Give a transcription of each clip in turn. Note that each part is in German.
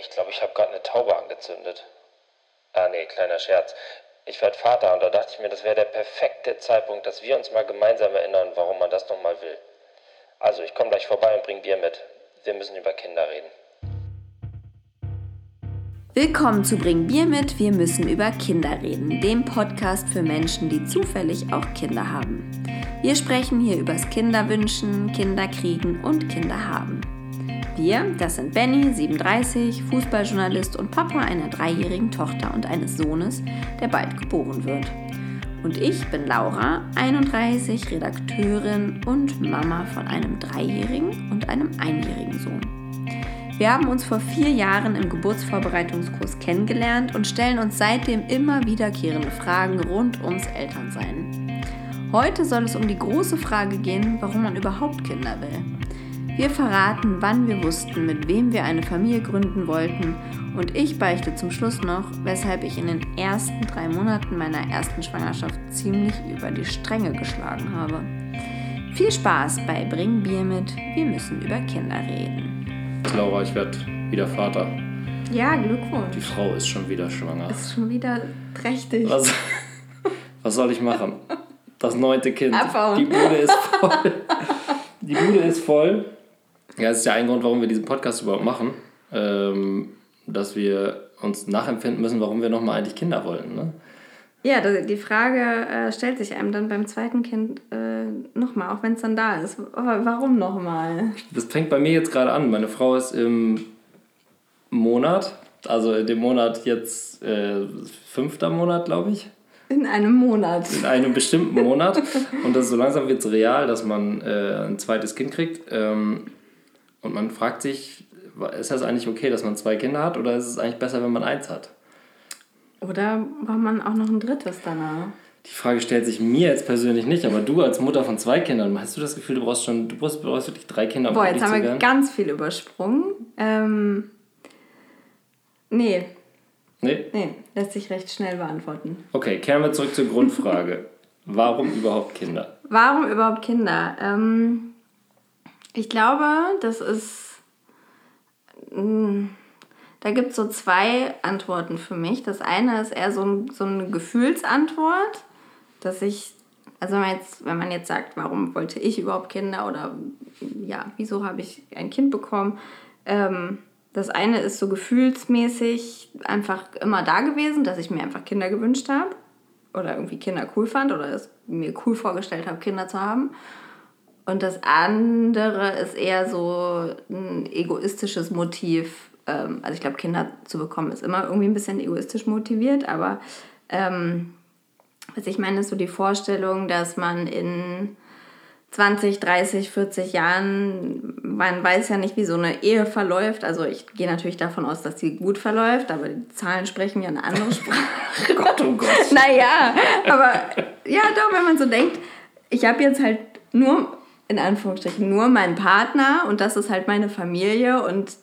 ich glaube, ich habe gerade eine Taube angezündet. Ah, nee, kleiner Scherz. Ich werde Vater und da dachte ich mir, das wäre der perfekte Zeitpunkt, dass wir uns mal gemeinsam erinnern, warum man das nochmal will. Also, ich komme gleich vorbei und bring Bier mit. Wir müssen über Kinder reden. Willkommen zu Bring Bier mit, wir müssen über Kinder reden, dem Podcast für Menschen, die zufällig auch Kinder haben. Wir sprechen hier übers Kinderwünschen, Kinderkriegen und Kinderhaben. Wir, das sind Benny, 37, Fußballjournalist und Papa einer dreijährigen Tochter und eines Sohnes, der bald geboren wird. Und ich bin Laura, 31, Redakteurin und Mama von einem dreijährigen und einem einjährigen Sohn. Wir haben uns vor vier Jahren im Geburtsvorbereitungskurs kennengelernt und stellen uns seitdem immer wiederkehrende Fragen rund ums Elternsein. Heute soll es um die große Frage gehen, warum man überhaupt Kinder will. Wir verraten, wann wir wussten, mit wem wir eine Familie gründen wollten und ich beichte zum Schluss noch, weshalb ich in den ersten drei Monaten meiner ersten Schwangerschaft ziemlich über die Stränge geschlagen habe. Viel Spaß bei Bring Bier mit, wir müssen über Kinder reden. Laura, ich werde wieder Vater. Ja, Glückwunsch. Die Frau ist schon wieder schwanger. Ist schon wieder trächtig. Was, was soll ich machen? Das neunte Kind. Abbauen. Die Bude ist voll. Die Bude ist voll. Ja, das ist ja ein Grund, warum wir diesen Podcast überhaupt machen. Ähm, dass wir uns nachempfinden müssen, warum wir nochmal eigentlich Kinder wollten. Ne? Ja, die Frage äh, stellt sich einem dann beim zweiten Kind äh, nochmal, auch wenn es dann da ist. Aber warum nochmal? Das fängt bei mir jetzt gerade an. Meine Frau ist im Monat, also in dem Monat jetzt äh, fünfter Monat, glaube ich. In einem Monat. In einem bestimmten Monat. Und das so langsam wird es real, dass man äh, ein zweites Kind kriegt. Ähm, und man fragt sich, ist das eigentlich okay, dass man zwei Kinder hat oder ist es eigentlich besser, wenn man eins hat? Oder braucht man auch noch ein drittes danach? Die Frage stellt sich mir jetzt persönlich nicht, aber du als Mutter von zwei Kindern, hast du das Gefühl, du brauchst schon, du brauchst, brauchst wirklich drei Kinder, um Boah, jetzt haben wir werden? ganz viel übersprungen. Ähm, nee. Nee? Nee, lässt sich recht schnell beantworten. Okay, kehren wir zurück zur Grundfrage. Warum überhaupt Kinder? Warum überhaupt Kinder? Ähm, ich glaube, das ist. Mm, da gibt es so zwei Antworten für mich. Das eine ist eher so, ein, so eine Gefühlsantwort, dass ich, also wenn man, jetzt, wenn man jetzt sagt, warum wollte ich überhaupt Kinder oder ja, wieso habe ich ein Kind bekommen? Ähm, das eine ist so gefühlsmäßig einfach immer da gewesen, dass ich mir einfach Kinder gewünscht habe oder irgendwie Kinder cool fand oder es mir cool vorgestellt habe, Kinder zu haben. Und das andere ist eher so ein egoistisches Motiv. Ähm, also ich glaube, Kinder zu bekommen ist immer irgendwie ein bisschen egoistisch motiviert, aber ähm, was ich meine, ist so die Vorstellung, dass man in 20, 30, 40 Jahren, man weiß ja nicht, wie so eine Ehe verläuft. Also ich gehe natürlich davon aus, dass sie gut verläuft, aber die Zahlen sprechen ja eine andere Sprache. Gott, oh Gott. Naja, aber ja, doch, wenn man so denkt, ich habe jetzt halt nur in Anführungsstrichen nur mein Partner und das ist halt meine Familie und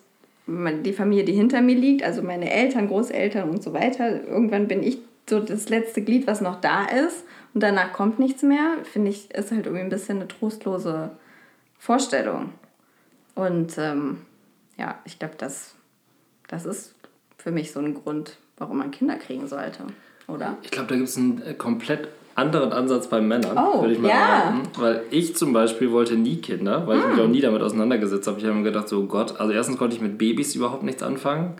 die Familie, die hinter mir liegt, also meine Eltern, Großeltern und so weiter. Irgendwann bin ich so das letzte Glied, was noch da ist und danach kommt nichts mehr, finde ich, ist halt irgendwie ein bisschen eine trostlose Vorstellung. Und ähm, ja, ich glaube, das, das ist für mich so ein Grund, warum man Kinder kriegen sollte, oder? Ich glaube, da gibt es einen äh, komplett anderen Ansatz bei Männern, oh, würde ich mal ja. sagen. Weil ich zum Beispiel wollte nie Kinder, weil ich mich hm. auch nie damit auseinandergesetzt habe. Ich habe mir gedacht, so Gott, also erstens konnte ich mit Babys überhaupt nichts anfangen.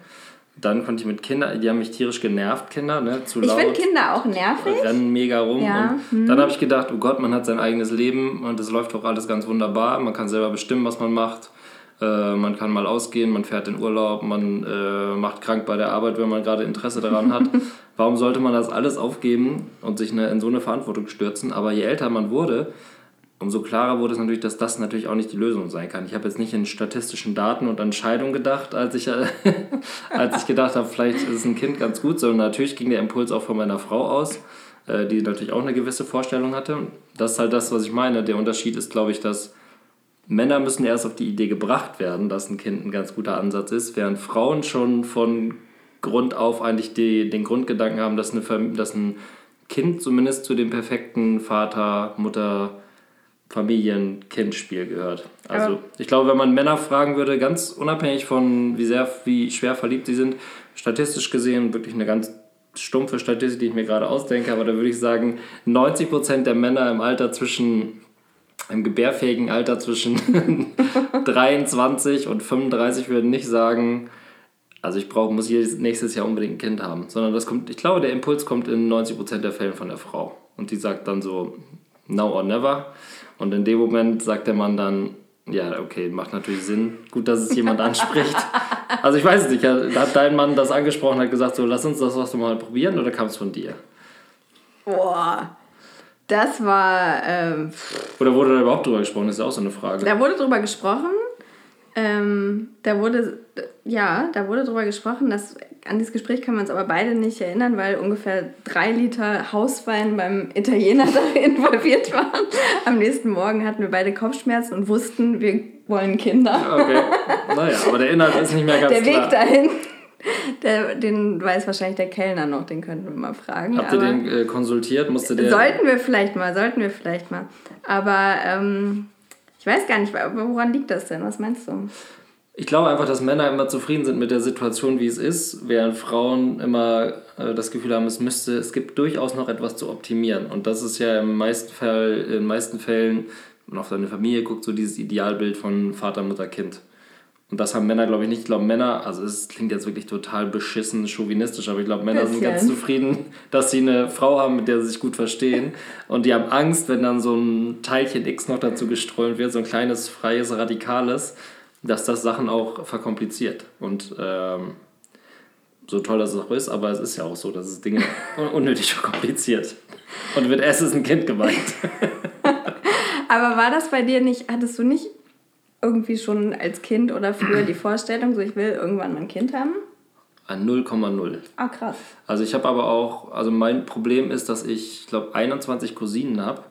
Dann konnte ich mit Kindern, die haben mich tierisch genervt, Kinder, ne? Zu ich laut. Ich finde Kinder auch nervig. Rennen mega rum. Ja. Und hm. dann habe ich gedacht, oh Gott, man hat sein eigenes Leben und es läuft doch alles ganz wunderbar. Man kann selber bestimmen, was man macht. Äh, man kann mal ausgehen, man fährt in Urlaub, man äh, macht krank bei der Arbeit, wenn man gerade Interesse daran hat. Warum sollte man das alles aufgeben und sich eine, in so eine Verantwortung stürzen? Aber je älter man wurde, umso klarer wurde es natürlich, dass das natürlich auch nicht die Lösung sein kann. Ich habe jetzt nicht in statistischen Daten und Entscheidungen gedacht, als ich, als ich gedacht habe, vielleicht ist ein Kind ganz gut, sondern natürlich ging der Impuls auch von meiner Frau aus, äh, die natürlich auch eine gewisse Vorstellung hatte. Das ist halt das, was ich meine. Der Unterschied ist, glaube ich, dass Männer müssen erst auf die Idee gebracht werden, dass ein Kind ein ganz guter Ansatz ist, während Frauen schon von Grund auf eigentlich die, den Grundgedanken haben, dass, eine, dass ein Kind zumindest zu dem perfekten Vater, Mutter Familien-Kind-Spiel gehört. Also Aber ich glaube, wenn man Männer fragen würde, ganz unabhängig von wie sehr, wie schwer verliebt sie sind, statistisch gesehen wirklich eine ganz stumpfe Statistik, die ich mir gerade ausdenke, aber da würde ich sagen, 90% der Männer im Alter zwischen im gebärfähigen Alter zwischen 23 und 35 würden nicht sagen, also ich brauche, muss jedes nächstes Jahr unbedingt ein Kind haben, sondern das kommt, ich glaube, der Impuls kommt in 90% der Fälle von der Frau. Und die sagt dann so, now or never. Und in dem Moment sagt der Mann dann, ja, okay, macht natürlich Sinn. Gut, dass es jemand anspricht. Also ich weiß es nicht, hat dein Mann das angesprochen, hat gesagt, so lass uns das was mal probieren oder kam es von dir? Boah, das war. Ähm, oder wurde da überhaupt drüber gesprochen? Das ist auch so eine Frage. Da wurde drüber gesprochen. Ähm, da wurde, ja, da wurde drüber gesprochen, dass an dieses Gespräch können wir uns aber beide nicht erinnern, weil ungefähr drei Liter Hauswein beim Italiener da involviert waren. Am nächsten Morgen hatten wir beide Kopfschmerzen und wussten, wir wollen Kinder. Okay. Naja, aber der Inhalt ist nicht mehr ganz der klar. Der Weg dahin, der, den weiß wahrscheinlich der Kellner noch, den könnten wir mal fragen. Habt ihr den äh, konsultiert? Musste der sollten wir vielleicht mal, sollten wir vielleicht mal. Aber ähm, ich weiß gar nicht, woran liegt das denn? Was meinst du? Ich glaube einfach, dass Männer immer zufrieden sind mit der Situation, wie es ist, während Frauen immer äh, das Gefühl haben, es müsste, es gibt durchaus noch etwas zu optimieren. Und das ist ja im meisten Fall, in den meisten Fällen, wenn man auf seine Familie guckt, so dieses Idealbild von Vater, Mutter, Kind. Und das haben Männer, glaube ich, nicht. Ich glaube, Männer, also es klingt jetzt wirklich total beschissen, chauvinistisch, aber ich glaube, Männer sind ganz zufrieden, dass sie eine Frau haben, mit der sie sich gut verstehen. Und die haben Angst, wenn dann so ein Teilchen X noch dazu gestrollt wird, so ein kleines, freies, radikales, dass das Sachen auch verkompliziert. Und ähm, so toll das auch ist, aber es ist ja auch so, dass es Dinge unnötig verkompliziert. Und mit S ist ein Kind gemeint. aber war das bei dir nicht, hattest du nicht irgendwie schon als Kind oder früher die Vorstellung, so ich will irgendwann mein Kind haben? An 0,0. Ah, krass. Also ich habe aber auch, also mein Problem ist, dass ich, ich glaube, 21 Cousinen habe.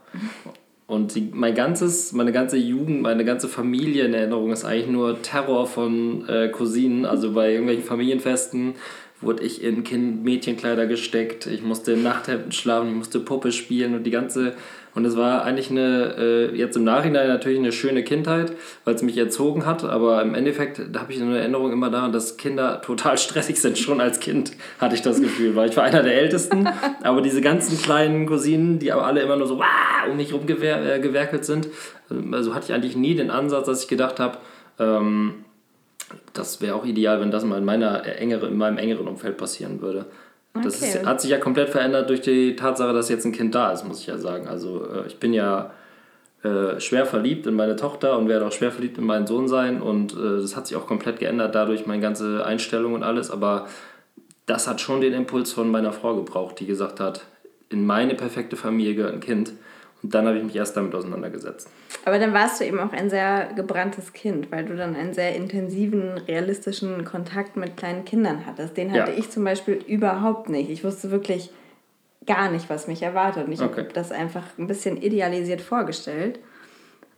Und die, mein ganzes, meine ganze Jugend, meine ganze Familienerinnerung ist eigentlich nur Terror von äh, Cousinen. Also bei irgendwelchen Familienfesten wurde ich in kind Mädchenkleider gesteckt. Ich musste in Nachthemden schlafen, ich musste Puppe spielen und die ganze und es war eigentlich eine, äh, jetzt im Nachhinein natürlich eine schöne Kindheit, weil es mich erzogen hat, aber im Endeffekt, da habe ich eine Erinnerung immer daran, dass Kinder total stressig sind. Schon als Kind hatte ich das Gefühl, weil ich war einer der Ältesten, aber diese ganzen kleinen Cousinen, die aber alle immer nur so Wah! um mich rumgewerkelt äh, sind, also hatte ich eigentlich nie den Ansatz, dass ich gedacht habe, ähm, das wäre auch ideal, wenn das mal in, meiner engere, in meinem engeren Umfeld passieren würde. Das okay. ist, hat sich ja komplett verändert durch die Tatsache, dass jetzt ein Kind da ist, muss ich ja sagen. Also äh, ich bin ja äh, schwer verliebt in meine Tochter und werde auch schwer verliebt in meinen Sohn sein und äh, das hat sich auch komplett geändert dadurch, meine ganze Einstellung und alles. Aber das hat schon den Impuls von meiner Frau gebraucht, die gesagt hat, in meine perfekte Familie gehört ein Kind. Und dann habe ich mich erst damit auseinandergesetzt. Aber dann warst du eben auch ein sehr gebranntes Kind, weil du dann einen sehr intensiven, realistischen Kontakt mit kleinen Kindern hattest. Den hatte ja. ich zum Beispiel überhaupt nicht. Ich wusste wirklich gar nicht, was mich erwartet. Und ich okay. habe das einfach ein bisschen idealisiert vorgestellt.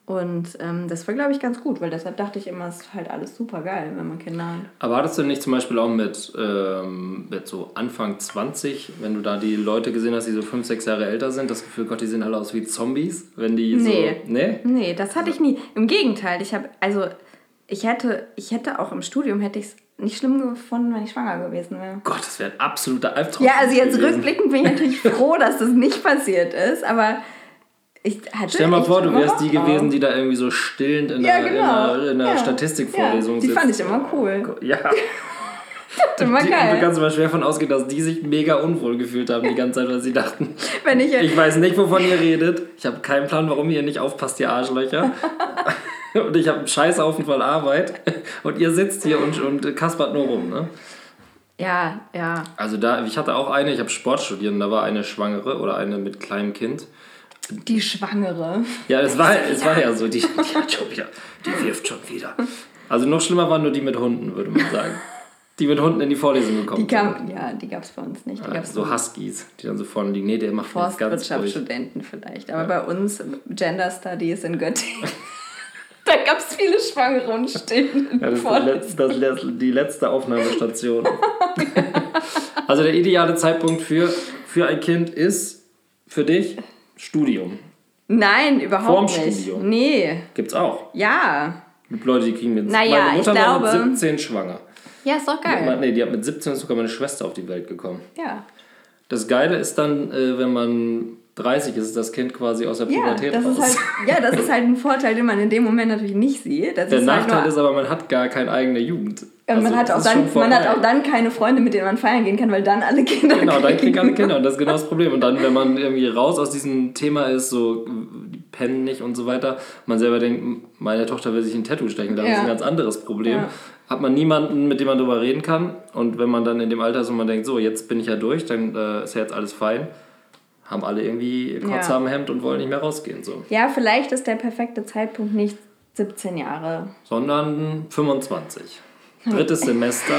Und ähm, das war, glaube ich, ganz gut, weil deshalb dachte ich immer, es ist halt alles super geil, wenn man Kinder hat. Aber hattest du nicht zum Beispiel auch mit, ähm, mit so Anfang 20, wenn du da die Leute gesehen hast, die so 5, 6 Jahre älter sind, das Gefühl, Gott, die sehen alle aus wie Zombies? Wenn die nee. so. Nee? Nee, das hatte ich nie. Im Gegenteil, ich habe, also ich hätte, ich hätte auch im Studium, hätte ich es nicht schlimm gefunden, wenn ich schwanger gewesen wäre. Gott, das wäre ein absoluter Albtraum. Ja, also jetzt gewesen. rückblickend bin ich natürlich froh, dass das nicht passiert ist, aber ich hatte Stell mal vor, du wärst die gewesen, die da irgendwie so stillend in ja, der, genau. in der, in der ja. Statistikvorlesung ja, Die sitzt. fand ich immer cool. Ja. immer die, geil. Du kannst mal schwer davon ausgehen, dass die sich mega unwohl gefühlt haben die ganze Zeit, weil sie dachten, Wenn ich, ich weiß nicht, wovon ihr redet. Ich habe keinen Plan, warum ihr nicht aufpasst, ihr Arschlöcher. und ich habe einen Scheißhaufen voll Arbeit. Und ihr sitzt hier und, und kaspert nur rum, ne? Ja, ja. Also da, ich hatte auch eine, ich habe Sport studiert und da war eine Schwangere oder eine mit kleinem Kind. Die Schwangere. Ja, es war, es war ja so, die, die hat schon wieder, die wirft schon wieder. Also noch schlimmer waren nur die mit Hunden, würde man sagen. Die mit Hunden in die Vorlesung gekommen die kam, sind. Ja, die gab es bei uns nicht. Die ja, so Huskies, die dann so vorne liegen. Nee, der macht ganz Forstwirtschaftsstudenten vielleicht. Aber ja. bei uns Gender Studies in Göttingen. da gab es viele Schwangere und Stillende. Ja, das ist das das, die letzte Aufnahmestation. also der ideale Zeitpunkt für, für ein Kind ist für dich Studium. Nein, überhaupt Vorm nicht. Studium. Nee. Gibt's auch. Ja. Gibt Leute, die kriegen mit Naja, Meine Mutter ich war glaube- mit 17 schwanger. Ja, ist doch geil. Nee, die hat mit 17 ist sogar meine Schwester auf die Welt gekommen. Ja. Das Geile ist dann, äh, wenn man 30 ist, ist das Kind quasi aus der Ja, Pubertät das ist raus. halt, ja, das ist halt ein Vorteil, den man in dem Moment natürlich nicht sieht. Das der ist halt Nachteil nur, ist aber, man hat gar keine eigene Jugend. und Also, man, hat das auch ist dann, man hat auch dann keine Freunde, mit denen man feiern gehen kann, weil dann alle Kinder Genau, dann kriegen alle kriegen. Kinder und das ist genau das Problem. Und dann, wenn man irgendwie raus aus diesem Thema ist, so die pennen nicht und so weiter, man selber denkt, meine Tochter will sich ein Tattoo stechen, das ist Ja. ein ganz anderes Problem. Ja. Hat man niemanden, mit dem man darüber reden kann. Und wenn man dann in dem Alter ist und man denkt, so, jetzt bin ich ja durch, dann äh, ist ja jetzt alles fein, haben alle irgendwie Kotze Ja. am Hemd und wollen nicht mehr rausgehen. So. Ja, vielleicht ist der perfekte Zeitpunkt nicht 17 Jahre. Sondern 25. Drittes Semester,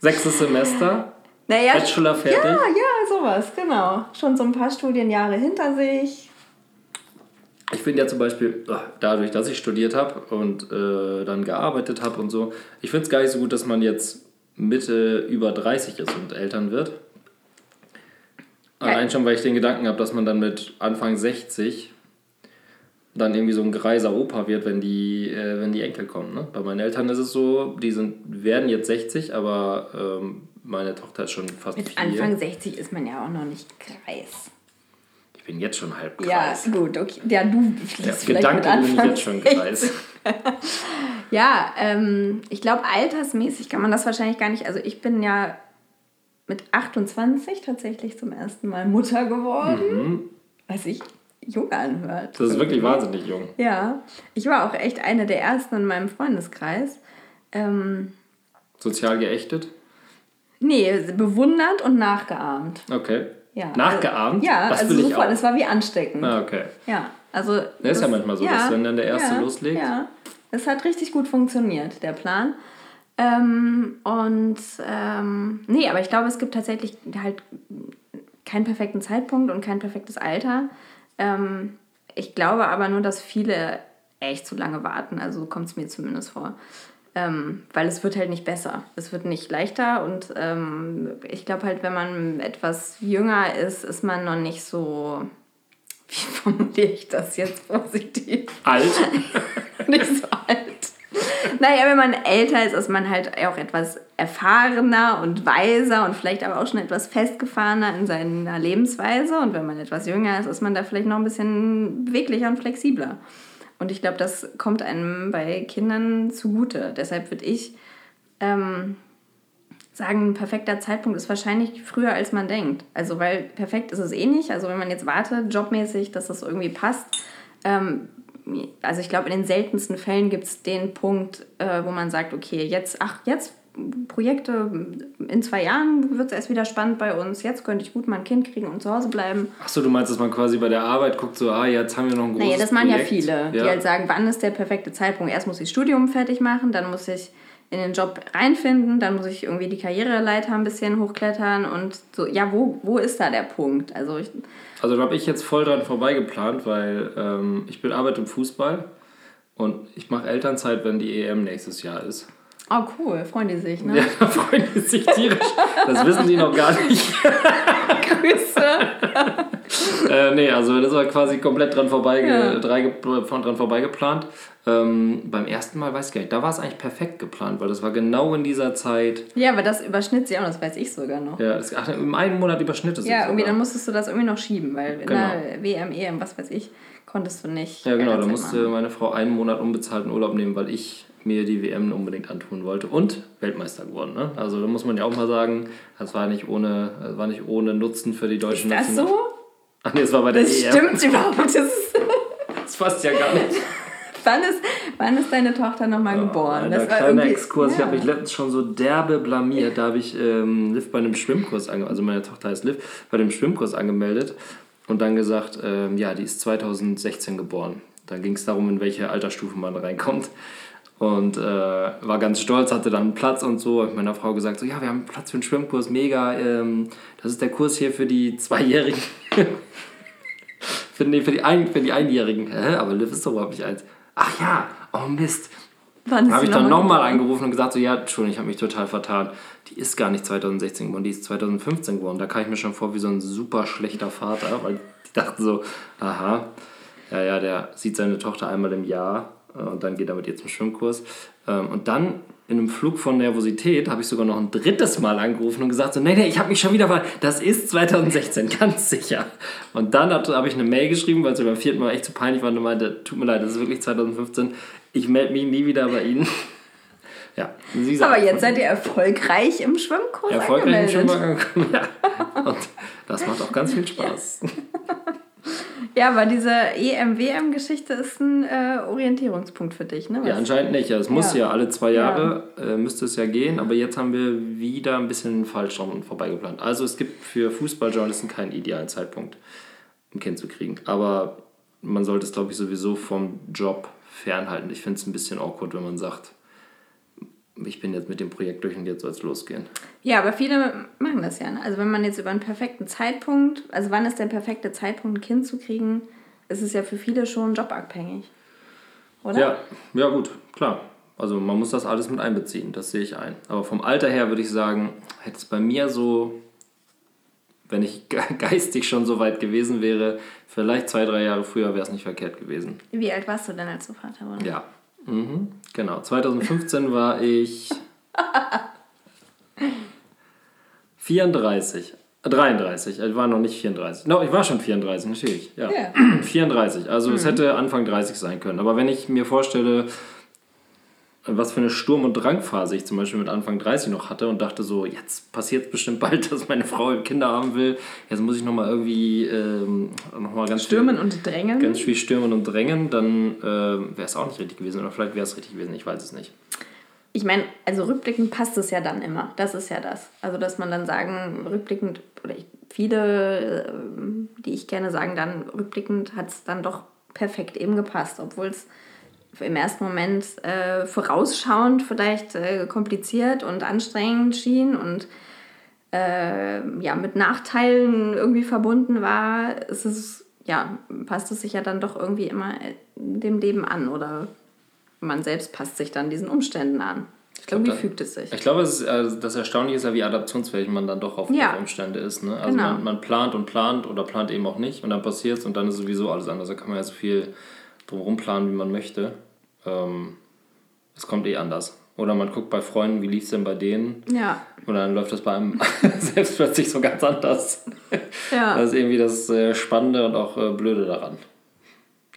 sechstes Semester, Naja, Bachelor fertig. Ja, ja, sowas, genau. Schon so ein paar Studienjahre hinter sich. Ich finde ja zum Beispiel, ach, dadurch, dass ich studiert habe und äh, dann gearbeitet habe und so, ich finde es gar nicht so gut, dass man jetzt Mitte über 30 ist und Eltern wird. Allein schon, weil ich den Gedanken habe, dass man dann mit Anfang 60 dann irgendwie so ein greiser Opa wird, wenn die, äh, wenn die Enkel kommen. Ne? Bei meinen Eltern ist es so, die sind, werden jetzt 60, aber ähm, meine Tochter ist schon fast Mit vier. Anfang 60 ist man ja auch noch nicht kreis. ich bin jetzt schon halb Ja, kreis. gut, okay. Ja, du Ja, fliegst vielleicht mit Gedanken bin ich jetzt schon 60. kreis. Ja, ähm, ich glaube, altersmäßig kann man das wahrscheinlich gar nicht. Also, ich bin ja mit 28 tatsächlich zum ersten Mal Mutter geworden, was sich jung anhört. Mhm. Das ist wirklich wahnsinnig jung. Ja, ich war auch echt eine der ersten in meinem Freundeskreis. Ähm, Sozial geächtet? nee, bewundert und nachgeahmt. Okay. Ja, Nachgeahmt? Ja, das also ich sofort. Es war wie ansteckend. Ah, okay. Ja, also. Das ist ja manchmal so, dass wenn dann der Erste loslegt. Ja, es hat richtig gut funktioniert, der Plan. Ähm, und ähm, nee, aber ich glaube, es gibt tatsächlich halt keinen perfekten Zeitpunkt und kein perfektes Alter. Ähm, ich glaube aber nur, dass viele echt zu lange warten. Also so kommt es mir zumindest vor. Ähm, weil es wird halt nicht besser. Es wird nicht leichter und ähm, ich glaube halt, wenn man etwas jünger ist, ist man noch nicht so, wie formuliere ich das jetzt positiv? Alt? nicht so alt. Naja, wenn man älter ist, ist man halt auch etwas erfahrener und weiser und vielleicht aber auch schon etwas festgefahrener in seiner Lebensweise. Und wenn man etwas jünger ist, ist man da vielleicht noch ein bisschen beweglicher und flexibler. Und ich glaube, das kommt einem bei Kindern zugute. Deshalb würde ich ähm, sagen, ein perfekter Zeitpunkt ist wahrscheinlich früher, als man denkt. Also, weil perfekt ist es eh nicht. Also, wenn man jetzt wartet, jobmäßig, dass das irgendwie passt. Ähm, also, ich glaube, in den seltensten Fällen gibt es den Punkt, äh, wo man sagt, okay, jetzt, ach, jetzt Projekte, in zwei Jahren wird es erst wieder spannend bei uns. Jetzt könnte ich gut mal ein Kind kriegen und zu Hause bleiben. Achso, du meinst, dass man quasi bei der Arbeit guckt, so, ah, jetzt haben wir noch ein großes Naja, das machen Projekt. ja viele, die Ja. halt sagen, wann ist der perfekte Zeitpunkt? Erst muss ich Studium fertig machen, dann muss ich in den Job reinfinden, dann muss ich irgendwie die Karriereleiter ein bisschen hochklettern und so, ja, wo, wo ist da der Punkt? Also ich, Also da habe ich jetzt voll dran vorbeigeplant, weil ähm, ich bin arbeite im Fußball und ich mache Elternzeit, wenn die EM nächstes Jahr ist. oh cool, freuen die sich, ne? Ja, da freuen die sich tierisch. Das wissen die noch gar nicht. Grüße. äh, nee, also das war quasi komplett dran, vorbeige Ja. drei, dran vorbeigeplant. Ähm, beim ersten Mal weiß ich gar nicht, da war es eigentlich perfekt geplant, weil das war genau in dieser Zeit. Ja, aber das überschnitt sich auch, das weiß ich sogar noch. Ja, das, ach, in einem Monat überschnitt es sich Ja, irgendwie sogar. dann musstest du das irgendwie noch schieben, weil in Genau. der WM, EM, was weiß ich, konntest du nicht. Ja, genau, da musste machen. meine Frau einen Monat unbezahlten Urlaub nehmen, weil ich mir die WM unbedingt antun wollte und Weltmeister geworden. Ne? Also da muss man ja auch mal sagen, das war nicht ohne, das war nicht ohne Nutzen für die deutsche Ist das National- so? Ach nee, es war bei der Das EM. stimmt überhaupt. Das Das passt ja gar nicht. wann, ist, wann ist deine Tochter nochmal geboren? Ein Das war kleiner Exkurs. Ich ja. habe mich letztens schon so derbe blamiert. Da habe ich ähm, Liv bei einem Schwimmkurs angemeldet. Also meine Tochter heißt Liv, bei dem Schwimmkurs angemeldet und dann gesagt, ähm, ja, die ist 2016 geboren. Dann ging es darum, in welche Altersstufe man reinkommt. Und äh, war ganz stolz, hatte dann Platz und so. Hab meiner Frau gesagt, so, ja, wir haben Platz für einen Schwimmkurs, mega. Ähm, das ist der Kurs hier für die Zweijährigen. für, nee, für, die ein, für die Einjährigen. Hä? Aber Liv ist doch überhaupt nicht eins. Ach ja, oh Mist. Wann ist Habe ich dann noch mal nochmal angerufen und gesagt, so, ja, Entschuldigung, ich habe mich total vertan. Die ist gar nicht 2016 geboren, die ist 2015 geboren. Da kam ich mir schon vor wie so ein super schlechter Vater, weil die dachten so, aha. Ja, ja, der sieht seine Tochter einmal im Jahr äh, und dann geht er mit ihr zum Schwimmkurs. Ähm, und dann in einem Flug von Nervosität habe ich sogar noch ein drittes Mal angerufen und gesagt so, nee, nee, ich habe mich schon wieder, ver das ist 2016, ganz sicher. Und dann habe ich eine Mail geschrieben, weil es beim vierten Mal echt zu peinlich war und meinte, tut mir leid, das ist wirklich 2015, ich melde mich nie wieder bei Ihnen. Ja, Aber jetzt seid ihr erfolgreich im Schwimmkurs Erfolgreich im Schwimmkurs, ja. Und das macht auch ganz viel Spaß. Ja, aber diese EM-WM-Geschichte ist ein äh, Orientierungspunkt für dich, ne? Was? Ja, anscheinend nicht. Es muss ja. ja alle zwei Jahre, ja. äh, müsste es ja gehen, aber jetzt haben wir wieder ein bisschen falsch dran vorbeigeplant. Also es gibt für Fußballjournalisten keinen idealen Zeitpunkt, ein Kind zu kriegen. Aber man sollte es, glaube ich, sowieso vom Job fernhalten. Ich finde es ein bisschen awkward, wenn man sagt, ich bin jetzt mit dem Projekt durch und jetzt soll es losgehen. Ja, aber viele machen das ja. Ne? Also wenn man jetzt über einen perfekten Zeitpunkt, also wann ist der perfekte Zeitpunkt, ein Kind zu kriegen, ist es ja für viele schon jobabhängig. Oder? Ja, ja gut, klar. Also man muss das alles mit einbeziehen, das sehe ich ein. Aber vom Alter her würde ich sagen, hätte es bei mir so, wenn ich geistig schon so weit gewesen wäre, vielleicht zwei, drei Jahre früher wäre es nicht verkehrt gewesen. Wie alt warst du denn, als du Vater wurdest? Ja, Mhm, genau. 2015 war ich 34. 33, ich war noch nicht 34. No, ich war schon 34, natürlich. Ja. Yeah. 34, also mhm. es hätte Anfang 30 sein können. Aber wenn ich mir vorstelle, was für eine Sturm- und Drangphase ich zum Beispiel mit Anfang 30 noch hatte und dachte so, jetzt passiert es bestimmt bald, dass meine Frau Kinder haben will. Jetzt muss ich nochmal irgendwie ähm, noch mal ganz Stürmen viel, und drängen. Ganz viel stürmen und drängen, dann äh, wäre es auch nicht richtig gewesen. Oder vielleicht wäre es richtig gewesen, ich weiß es nicht. Ich meine, also rückblickend passt es ja dann immer. Das ist ja das. Also, dass man dann sagen, rückblickend, oder ich, viele, äh, die ich gerne sagen, dann rückblickend hat es dann doch perfekt eben gepasst, obwohl es im ersten Moment äh, vorausschauend vielleicht äh, kompliziert und anstrengend schien und äh, ja, mit Nachteilen irgendwie verbunden war, ist es, ja, passt es sich ja dann doch irgendwie immer äh, dem Leben an oder man selbst passt sich dann diesen Umständen an. Ich glaube, irgendwie fügt es sich. Ich glaube, es ist, also das Erstaunliche ist ja, wie adaptionsfähig man dann doch auf ja. Umstände ist. Ne? Also genau. man, man plant und plant oder plant eben auch nicht und dann passiert es und dann ist sowieso alles anders. Da kann man ja so viel drumherum planen, wie man möchte ähm, es kommt eh anders. Oder man guckt bei Freunden, wie lief es denn bei denen? Ja. Und dann läuft das bei einem selbst plötzlich so ganz anders. Ja. Das ist irgendwie das äh, Spannende und auch äh, Blöde daran.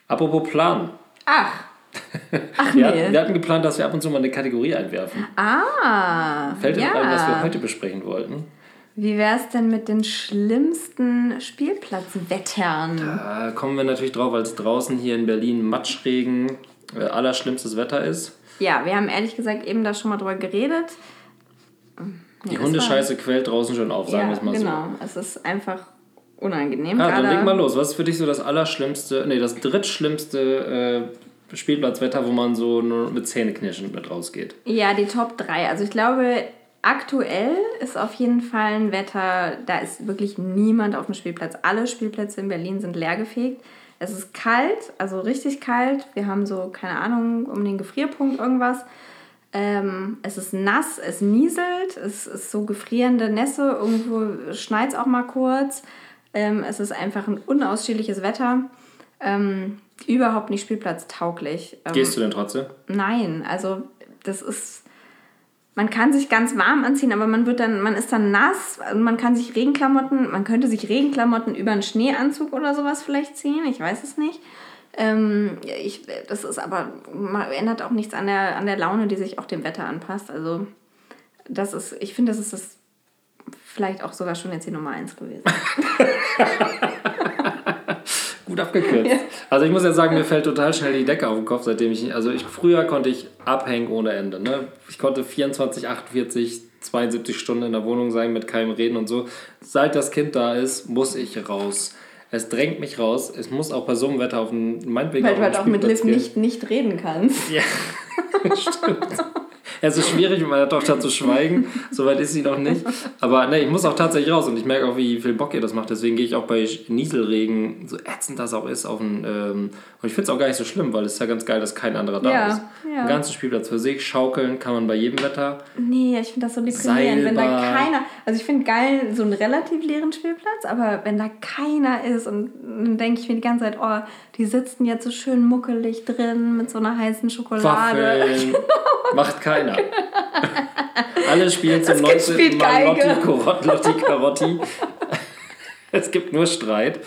Apropos Plan. Ach. Ach wir, nee. wir hatten geplant, dass wir ab und zu mal eine Kategorie einwerfen. Ah. Fällt dir ja. ein, was wir heute besprechen wollten? Wie wäre es denn mit den schlimmsten Spielplatzwettern? Da kommen wir natürlich drauf, als draußen hier in Berlin Matschregen, allerschlimmstes Wetter ist. Ja, wir haben ehrlich gesagt eben da schon mal drüber geredet. Die Hundescheiße quält draußen schon auf, sagen ja, wir es mal genau. so. Genau, es ist einfach unangenehm. Ja, dann leg mal los. Was ist für dich so das allerschlimmste, nee, das drittschlimmste äh, Spielplatzwetter, wo man so nur mit Zähneknirschen mit rausgeht? Ja, die Top 3. Also ich glaube, aktuell ist auf jeden Fall ein Wetter, da ist wirklich niemand auf dem Spielplatz. Alle Spielplätze in Berlin sind leergefegt. Es ist kalt, also richtig kalt. Wir haben so, keine Ahnung, um den Gefrierpunkt irgendwas. Ähm, es ist nass, es nieselt, es ist so gefrierende Nässe, irgendwo schneit es auch mal kurz. Ähm, es ist einfach ein unausstehliches Wetter. Ähm, überhaupt nicht spielplatztauglich. Ähm, Gehst du denn trotzdem? Nein, also das ist man kann sich ganz warm anziehen, aber man wird dann, man ist dann nass und man kann sich Regenklamotten, man könnte sich Regenklamotten über einen Schneeanzug oder sowas vielleicht ziehen, ich weiß es nicht. Ähm, ich, das ist aber, ändert auch nichts an der, an der Laune, die sich auch dem Wetter anpasst. Also, das ist, ich finde, das ist das vielleicht auch sogar schon jetzt die Nummer eins gewesen. Gut abgekürzt. Also ich muss ja sagen, mir fällt total schnell die Decke auf den Kopf, seitdem ich, also ich, früher konnte ich abhängen ohne Ende. Ne? Ich konnte 24, 48, 72 Stunden in der Wohnung sein, mit keinem reden und so. Seit das Kind da ist, muss ich raus. Es drängt mich raus. Es muss auch bei so einem Wetter auf den meinetwegen Weil du halt auch mit Liv nicht, nicht reden kannst. Ja, stimmt. Es ist schwierig, mit meiner Tochter zu schweigen. Soweit ist sie noch nicht. Aber ne, ich muss auch tatsächlich raus und ich merke auch, wie viel Bock ihr das macht. Deswegen gehe ich auch bei Nieselregen, so ätzend das auch ist, auf ein. Ähm, und ich finde es auch gar nicht so schlimm, weil es ist ja ganz geil, dass kein anderer da Ja, ist. ja. Ein ganzen Spielplatz für sich, schaukeln kann man bei jedem Wetter. Nee, ich finde das so deprimierend, wenn da keiner. Also ich finde geil so einen relativ leeren Spielplatz, aber wenn da keiner ist und dann denke ich mir die ganze Zeit, oh, die sitzen jetzt so schön muckelig drin mit so einer heißen Schokolade. Waffeln. Macht keiner. Alle spielen zum Das Kind 19. spielt Mal Lotti. Korott, Lotti, Karotti. es gibt nur Streit.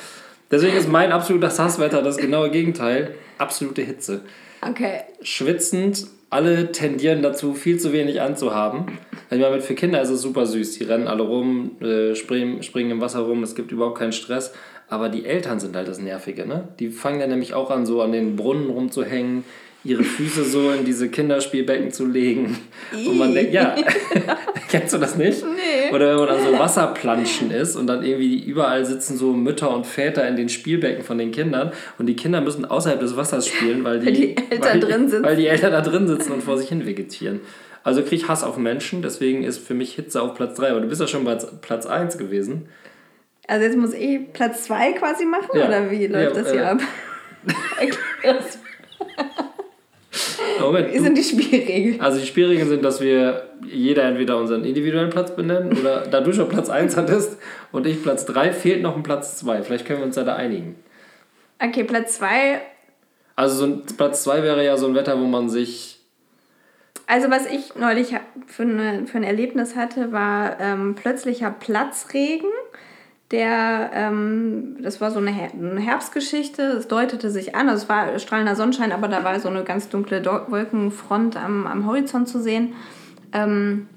Deswegen ist mein absolutes Hasswetter das genaue Gegenteil. Absolute Hitze. Okay. Schwitzend, alle tendieren dazu, viel zu wenig anzuhaben. Ich meine, für Kinder ist es super süß. Die rennen alle rum, äh, springen, springen im Wasser rum, es gibt überhaupt keinen Stress. Aber die Eltern sind halt das Nervige, ne? Die fangen dann nämlich auch an, so an den Brunnen rumzuhängen, ihre Füße so in diese Kinderspielbecken zu legen. Und man denkt, ja, kennst du das nicht? Nee. Oder wenn man an so Wasserplanschen ist und dann irgendwie überall sitzen so Mütter und Väter in den Spielbecken von den Kindern und die Kinder müssen außerhalb des Wassers spielen, weil die, Weil die Eltern weil, drin sitzen. Weil die Eltern da drin sitzen und vor sich hin vegetieren. Also krieg ich Hass auf Menschen, deswegen ist für mich Hitze auf Platz 3. Aber du bist ja schon bei Platz 1 gewesen. Also jetzt muss ich Platz 2 quasi machen Ja. oder wie läuft Ja, das hier äh, ab? Das. Moment, Wie sind die Spielregeln? also die Spielregeln sind, dass wir jeder entweder unseren individuellen Platz benennen oder da du schon Platz 1 hattest und ich Platz 3, fehlt noch ein Platz 2. Vielleicht können wir uns ja da einigen. Okay, Platz 2. Also so ein Platz 2 wäre ja so ein Wetter, wo man sich Also was ich neulich für, eine, für ein Erlebnis hatte, war ähm, plötzlicher Platzregen. Der, ähm, das war so eine, Her eine Herbstgeschichte, es deutete sich an, also es war strahlender Sonnenschein, aber da war so eine ganz dunkle Do Wolkenfront am, am Horizont zu sehen. Ähm,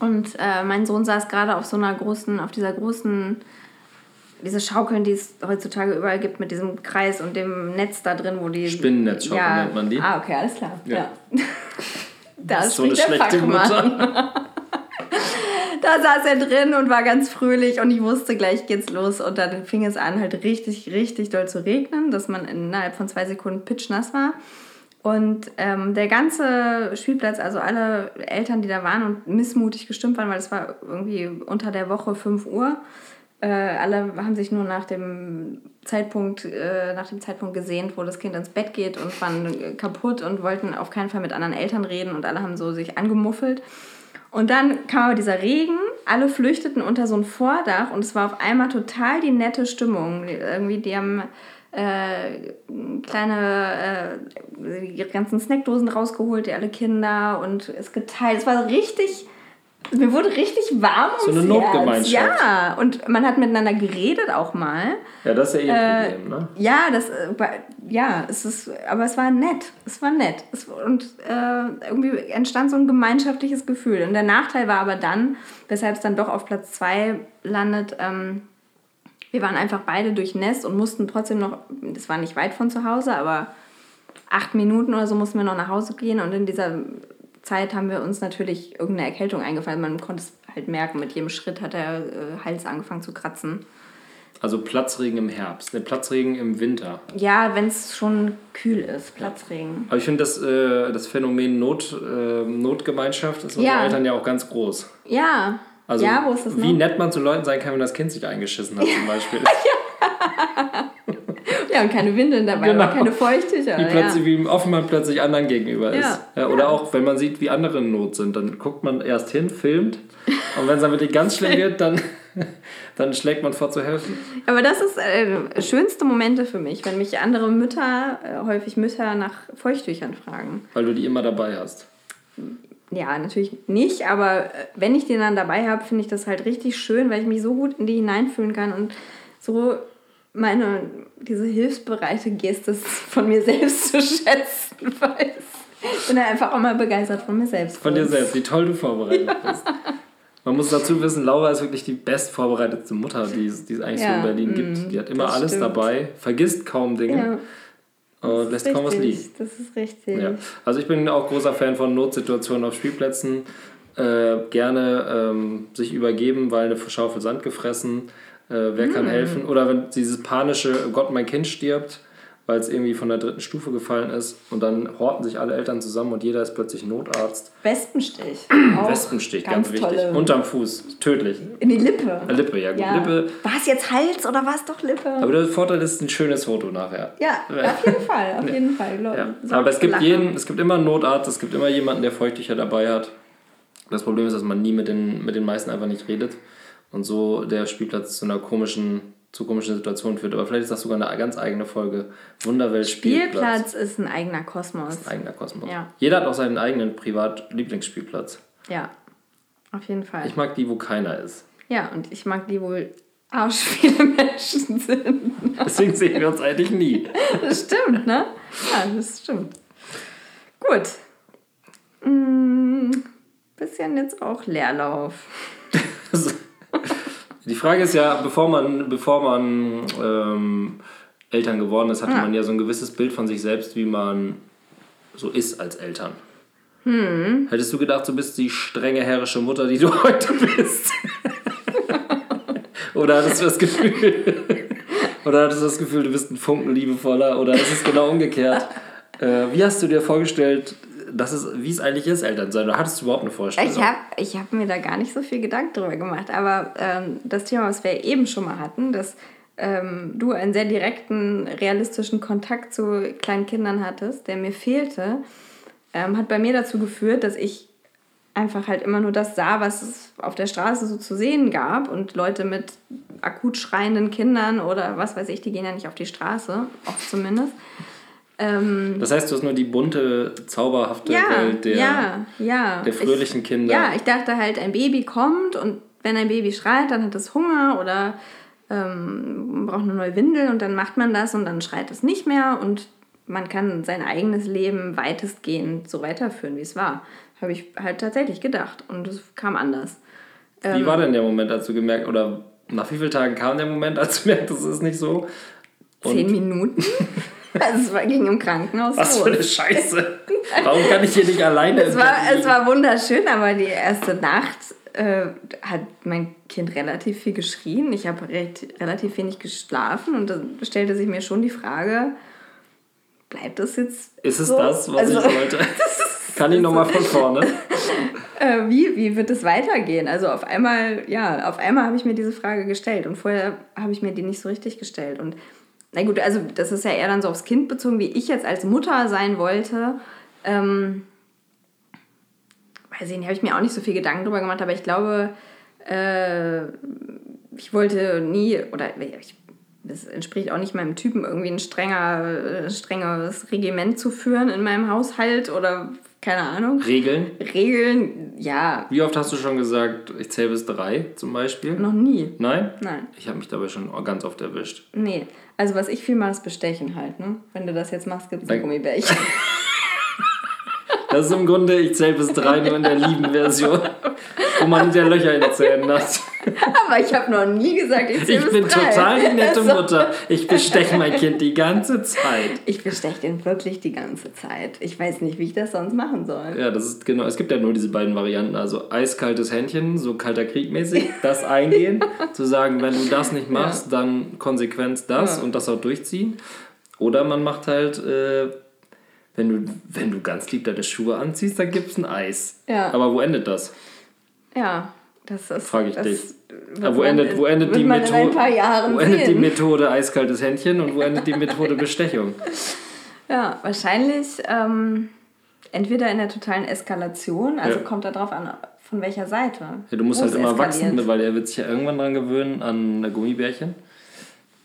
und äh, mein Sohn saß gerade auf so einer großen, auf dieser großen, diese Schaukeln, die es heutzutage überall gibt, mit diesem Kreis und dem Netz da drin, wo die. Spinnennetzschaukel nennt man die. Ah, okay, alles klar. Ja. Ja. da Das ist so eine schlechte Fachmann. Mutter. Da saß er drin und war ganz fröhlich und ich wusste, gleich geht's los. Und dann fing es an, halt richtig, richtig doll zu regnen, dass man innerhalb von zwei Sekunden pitchnass war. Und ähm, der ganze Spielplatz, also alle Eltern, die da waren und missmutig gestimmt waren, weil es war irgendwie unter der Woche 5 Uhr, äh, alle haben sich nur nach dem Zeitpunkt, äh, nach dem Zeitpunkt gesehnt, wo das Kind ins Bett geht und waren kaputt und wollten auf keinen Fall mit anderen Eltern reden und alle haben so sich angemuffelt. Und dann kam aber dieser Regen, alle flüchteten unter so ein Vordach und es war auf einmal total die nette Stimmung. Irgendwie, die haben äh, kleine, äh, die ganzen Snackdosen rausgeholt, die alle Kinder und es geteilt. Es war richtig, mir wurde richtig warm So eine ums Herz. Notgemeinschaft. Ja, und man hat miteinander geredet auch mal. Ja, das ist ja eh ein Problem, ne? Ja, das äh, ja, es ist, aber es war nett. Es war nett. Es, und äh, irgendwie entstand so ein gemeinschaftliches Gefühl. Und der Nachteil war aber dann, weshalb es dann doch auf Platz 2 landet, ähm, wir waren einfach beide durchnässt und mussten trotzdem noch, das war nicht weit von zu Hause, aber acht Minuten oder so mussten wir noch nach Hause gehen. Und in dieser Zeit haben wir uns natürlich irgendeine Erkältung eingefallen. Man konnte es halt merken, mit jedem Schritt hat der äh, Hals angefangen zu kratzen. Also Platzregen im Herbst, ne, Platzregen im Winter. Ja, wenn es schon kühl ist, Platzregen. Aber ich finde das, äh, das Phänomen Not, äh, Notgemeinschaft ist unter Ja. Eltern ja auch ganz groß. Ja. Also ja, wo ist das wie noch? nett man zu Leuten sein kann, wenn das Kind sich eingeschissen hat zum Beispiel. Ja, und keine Windeln dabei, Genau. keine Feuchttücher. Wie, ja. plötzlich, wie offen man plötzlich anderen gegenüber ist. Ja. Ja, oder Ja. auch, wenn man sieht, wie andere in Not sind, dann guckt man erst hin, filmt und wenn es dann wirklich ganz schlimm wird, dann, dann schlägt man vor zu helfen. Aber das ist äh, schönste Momente für mich, wenn mich andere Mütter, äh, häufig Mütter, nach Feuchttüchern fragen. Weil du die immer dabei hast. Ja, natürlich nicht, aber äh, wenn ich den dann dabei habe, finde ich das halt richtig schön, weil ich mich so gut in die hineinfühlen kann und so meine, diese hilfsbereite Geste von mir selbst zu schätzen weiß. Ich bin ja einfach auch mal begeistert von mir selbst. Von dir selbst, wie toll du vorbereitet bist. Man muss dazu wissen, Laura ist wirklich die bestvorbereitete Mutter, die es, die es eigentlich so Ja, in Berlin mm, gibt. Die hat immer alles stimmt. dabei, vergisst kaum Dinge Ja, und lässt kaum was liegen. richtig, das ist richtig. Ja. Also ich bin auch großer Fan von Notsituationen auf Spielplätzen. Äh, gerne ähm, sich übergeben, weil eine Schaufel Sand gefressen. Äh, wer Hm. kann helfen? Oder wenn dieses panische, oh Gott, mein Kind stirbt. weil es irgendwie von der dritten Stufe gefallen ist. Und dann horten sich alle Eltern zusammen und jeder ist plötzlich Notarzt. Wespenstich. Wespenstich, ganz, ganz wichtig. Unterm Fuß, tödlich. In die Lippe. Äh, Lippe, ja gut. Ja. Lippe. War es jetzt Hals oder war es doch Lippe? Aber der Vorteil ist ein schönes Foto nachher. ja, auf jeden Fall, auf jeden Fall. glaub- Ja. so Aber es gibt, lachen. jeden, es gibt immer einen Notarzt, es gibt immer jemanden, der Feuchttücher dabei hat. Das Problem ist, dass man nie mit den, mit den meisten einfach nicht redet und so der Spielplatz zu einer komischen, zu komischen Situation führt. Aber vielleicht ist das sogar eine ganz eigene Folge. Wunderwelt Spielplatz. Spielplatz ist ein eigener Kosmos. Ein eigener Kosmos. Ja. Jeder hat auch seinen eigenen Privat-Lieblingsspielplatz. Ja, auf jeden Fall. Ich mag die, wo keiner ist. ja, und ich mag die wohl arsch viele Menschen sind. Deswegen sehen wir uns eigentlich nie. Das stimmt, ne? Ja, das stimmt. Gut. Mm, bisschen jetzt auch Leerlauf. Die Frage ist ja, bevor man, bevor man ähm, Eltern geworden ist, hatte man ja so ein gewisses Bild von sich selbst, wie man so ist als Eltern. Hättest du gedacht, du bist die strenge herrische Mutter, die du heute bist? oder hattest du das Gefühl, oder hattest du das Gefühl, du bist ein Funken liebevoller, oder ist es genau umgekehrt? Äh, wie hast du dir vorgestellt, dass es, wie es eigentlich ist, Eltern sein? Oder hattest du überhaupt eine Vorstellung? Ich habe ich hab mir da gar nicht so viel Gedanken drüber gemacht, aber ähm, das Thema, was wir eben schon mal hatten, dass ähm, du einen sehr direkten, realistischen Kontakt zu kleinen Kindern hattest, der mir fehlte, ähm, hat bei mir dazu geführt, dass ich einfach halt immer nur das sah, was es auf der Straße so zu sehen gab und Leute mit akut schreienden Kindern oder was weiß ich, die gehen ja nicht auf die Straße, oft zumindest. Ähm, Das heißt, du hast nur die bunte, zauberhafte ja, Welt der, ja, ja. der fröhlichen ich, Kinder. Ja, ich dachte halt, ein Baby kommt und wenn ein Baby schreit, dann hat es Hunger oder ähm, man braucht eine neue Windel und dann macht man das und dann schreit es nicht mehr und man kann sein eigenes Leben weitestgehend so weiterführen, wie es war. Habe ich halt tatsächlich gedacht und es kam anders. Wie war denn der Moment, als du gemerkt, oder nach wie vielen Tagen kam der Moment, als du merkst, das ist nicht so? Und Zehn Minuten. also es ging im Krankenhaus was für eine Scheiße. Warum kann ich hier nicht alleine Es war, es war wunderschön, aber die erste Nacht äh, hat mein Kind relativ viel geschrien. Ich habe relativ wenig geschlafen und dann stellte sich mir schon die Frage, bleibt das jetzt Ist es so? das, was also, ich wollte? Kann ich nochmal von vorne? äh, wie, wie wird es weitergehen? Also auf einmal, ja, auf einmal habe ich mir diese Frage gestellt und vorher habe ich mir die nicht so richtig gestellt. Und na gut, also das ist ja eher dann so aufs Kind bezogen, wie ich jetzt als Mutter sein wollte. Ähm, weiß ich nicht, habe ich mir auch nicht so viel Gedanken drüber gemacht, aber ich glaube, äh, ich wollte nie, oder ich, das entspricht auch nicht meinem Typen, irgendwie ein strenger, strenges Regiment zu führen in meinem Haushalt oder keine Ahnung. Regeln. Regeln, ja, Wie oft hast du schon gesagt, ich zähle bis drei zum Beispiel? noch nie. Nein? Nein, Ich habe mich dabei schon ganz oft erwischt. nee. Also was ich viel mache, ist Bestechen halt, ne? Wenn du das jetzt machst, gibt es ein. Gummibärchen. Das ist im Grunde, ich zähle bis drei nur in der lieben Version, wo man hinter Löcher in den Zähnen hat. Aber ich habe noch nie gesagt, ich zähle Ich bis bin drei. total die nette Also, Mutter. Ich besteche mein Kind die ganze Zeit. Ich besteche den wirklich die ganze Zeit. Ich weiß nicht, wie ich das sonst machen soll. Ja, das ist genau. Es gibt ja nur diese beiden Varianten. Also eiskaltes Händchen, so kalter Krieg mäßig, das eingehen, zu sagen, wenn du das nicht machst, dann Konsequenz das Ja. und das auch durchziehen. Oder man macht halt, äh, wenn, du, wenn du ganz lieb deine Schuhe anziehst, dann gibt es ein Eis. Ja. Aber wo endet das? Ja, das ist. Frag ich das dich. Aber wo endet, wo endet die Methode? Wo endet die. Methode eiskaltes Händchen und wo endet die Methode Bestechung? Ja, wahrscheinlich ähm, entweder in der totalen Eskalation, also Ja. kommt da drauf an, von welcher Seite. Ja, du musst halt immer eskaliert. wachsen, weil er wird sich ja irgendwann dran gewöhnen an Gummibärchen.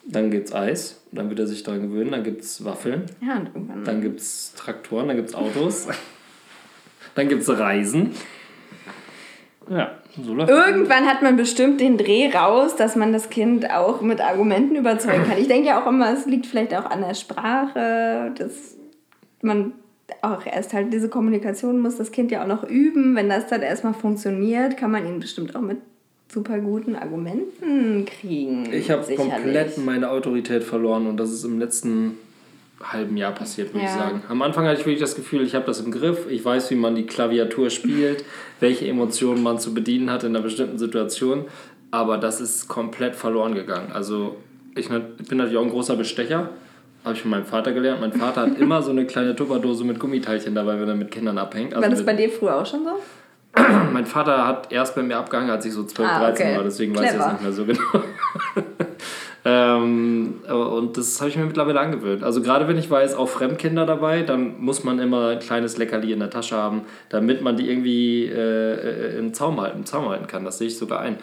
Dann gibt's Eis, dann wird er sich dran gewöhnen, dann gibt's Waffeln, Ja, und irgendwann. dann gibt's Traktoren, dann gibt's Autos, dann gibt's Reisen. Ja, so läuft Irgendwann hat man bestimmt den Dreh raus, dass man das Kind auch mit Argumenten überzeugen kann. Ich denke ja auch immer, es liegt vielleicht auch an der Sprache, dass man auch erst halt diese Kommunikation muss das Kind ja auch noch üben. Wenn das dann erstmal funktioniert, kann man ihn bestimmt auch mit super guten Argumenten kriegen. Ich habe komplett meine Autorität verloren und das ist im letzten halben Jahr passiert, würde ich Ja. sagen. Am Anfang hatte ich wirklich das Gefühl, ich habe das im Griff, ich weiß, wie man die Klaviatur spielt, welche Emotionen man zu bedienen hat in einer bestimmten Situation, aber das ist komplett verloren gegangen. Also ich ich bin natürlich auch ein großer Bestecher, habe ich von meinem Vater gelernt. Mein Vater hat immer so eine kleine Tupperdose mit Gummiteilchen dabei, wenn er mit Kindern abhängt. Also War das bei dir früher auch schon so? mein Vater hat erst bei mir abgehangen, als ich so 12, Ah, 13 okay. war, deswegen weiß ich Clever. das nicht mehr so genau. ähm, und das habe ich mir mittlerweile angewöhnt. Also gerade wenn ich weiß, auch Fremdkinder dabei, dann muss man immer ein kleines Leckerli in der Tasche haben, damit man die irgendwie äh, äh, im, Zaum halten, im Zaum halten kann. Das sehe ich sogar ein.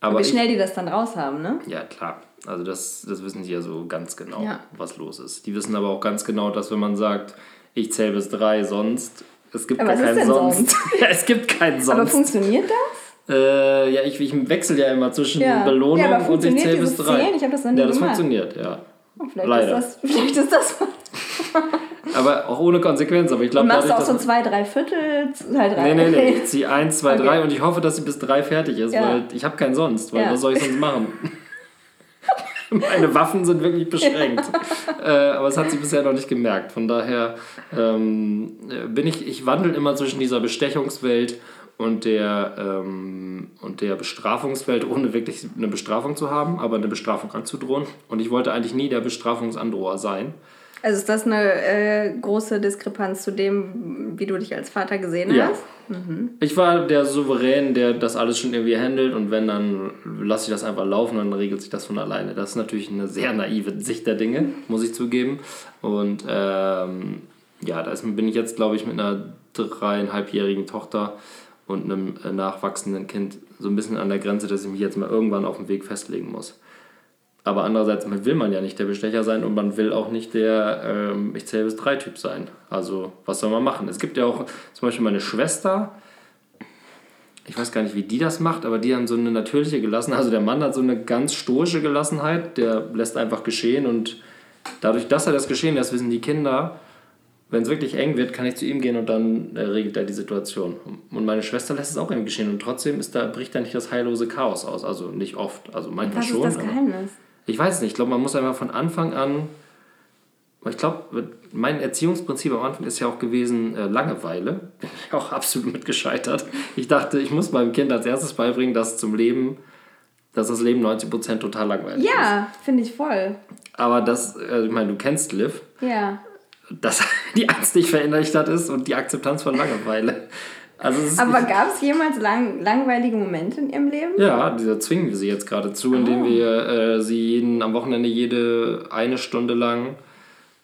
Aber Wie ich, schnell die das dann raus haben, ne? ja, klar. Also das, das wissen sie ja so ganz genau, Ja. was los ist. Die wissen aber auch ganz genau, dass wenn man sagt, ich zähle bis drei, sonst, es gibt Aber keinen sonst. sonst? es gibt keinen Aber sonst. funktioniert das? Äh, ja, ich, ich wechsle ja immer zwischen Ja. Belohnung Ja, aber und ich zähle bis drei. Zählen? Ich hab das nie ja, das gemacht. funktioniert, ja. Oh, vielleicht, Leider. Ist das, vielleicht ist das. Aber auch ohne Konsequenz. Aber ich glaube, machst du auch dadurch, so zwei, drei Viertel, halt drei. Nee, nee, nee. Ich ziehe eins, zwei, Okay. drei und ich hoffe, dass sie bis drei fertig ist, Ja. weil ich habe keinen sonst. Weil was soll ich sonst machen? Meine Waffen sind wirklich beschränkt. äh, aber es hat sie bisher noch nicht gemerkt. Von daher ähm, bin ich, ich wandle immer zwischen dieser Bestechungswelt und der, ähm, und der Bestrafungswelt, ohne wirklich eine Bestrafung zu haben, aber eine Bestrafung anzudrohen. Und ich wollte eigentlich nie der Bestrafungsandroher sein. Also ist das eine äh, große Diskrepanz zu dem, wie du dich als Vater gesehen Ja. hast? Ich war der Souverän, der das alles schon irgendwie handelt und wenn, dann lasse ich das einfach laufen und dann regelt sich das von alleine. Das ist natürlich eine sehr naive Sicht der Dinge, muss ich zugeben. Und ähm, ja, da bin ich jetzt, glaube ich, mit einer dreieinhalbjährigen Tochter und einem äh, nachwachsenden Kind so ein bisschen an der Grenze, dass ich mich jetzt mal irgendwann auf den Weg festlegen muss. Aber andererseits will man ja nicht der Bestecher sein und man will auch nicht der ähm, ich zähle bis drei Typ sein. Also was soll man machen? Es gibt ja auch zum Beispiel meine Schwester, ich weiß gar nicht, wie die das macht, aber die haben so eine natürliche Gelassenheit. Also der Mann hat so eine ganz stoische Gelassenheit, der lässt einfach geschehen und dadurch, dass er das geschehen lässt, wissen die Kinder, wenn es wirklich eng wird, kann ich zu ihm gehen und dann äh, regelt er die Situation. Und meine Schwester lässt es auch eben geschehen und trotzdem ist da, bricht da nicht das heillose Chaos aus. Also nicht oft, also manchmal Was schon. ist das Geheimnis? Ich weiß nicht, ich glaube, man muss einfach von Anfang an. Ich glaube, mein Erziehungsprinzip am Anfang ist ja auch gewesen äh, Langeweile. Bin ich auch absolut mit gescheitert. Ich dachte, ich muss meinem Kind als erstes beibringen, dass zum Leben, dass das Leben 90% total langweilig ist. Ja, finde ich voll. Aber das, äh, ich meine, du kennst Liv, Ja. dass die Angst nicht verinnerlicht hat ist und die Akzeptanz von Langeweile. Also Aber gab es jemals lang, langweilige Momente in ihrem Leben? Ja, da zwingen wir sie jetzt gerade zu, indem wir äh, sie jeden, am Wochenende jede eine Stunde lang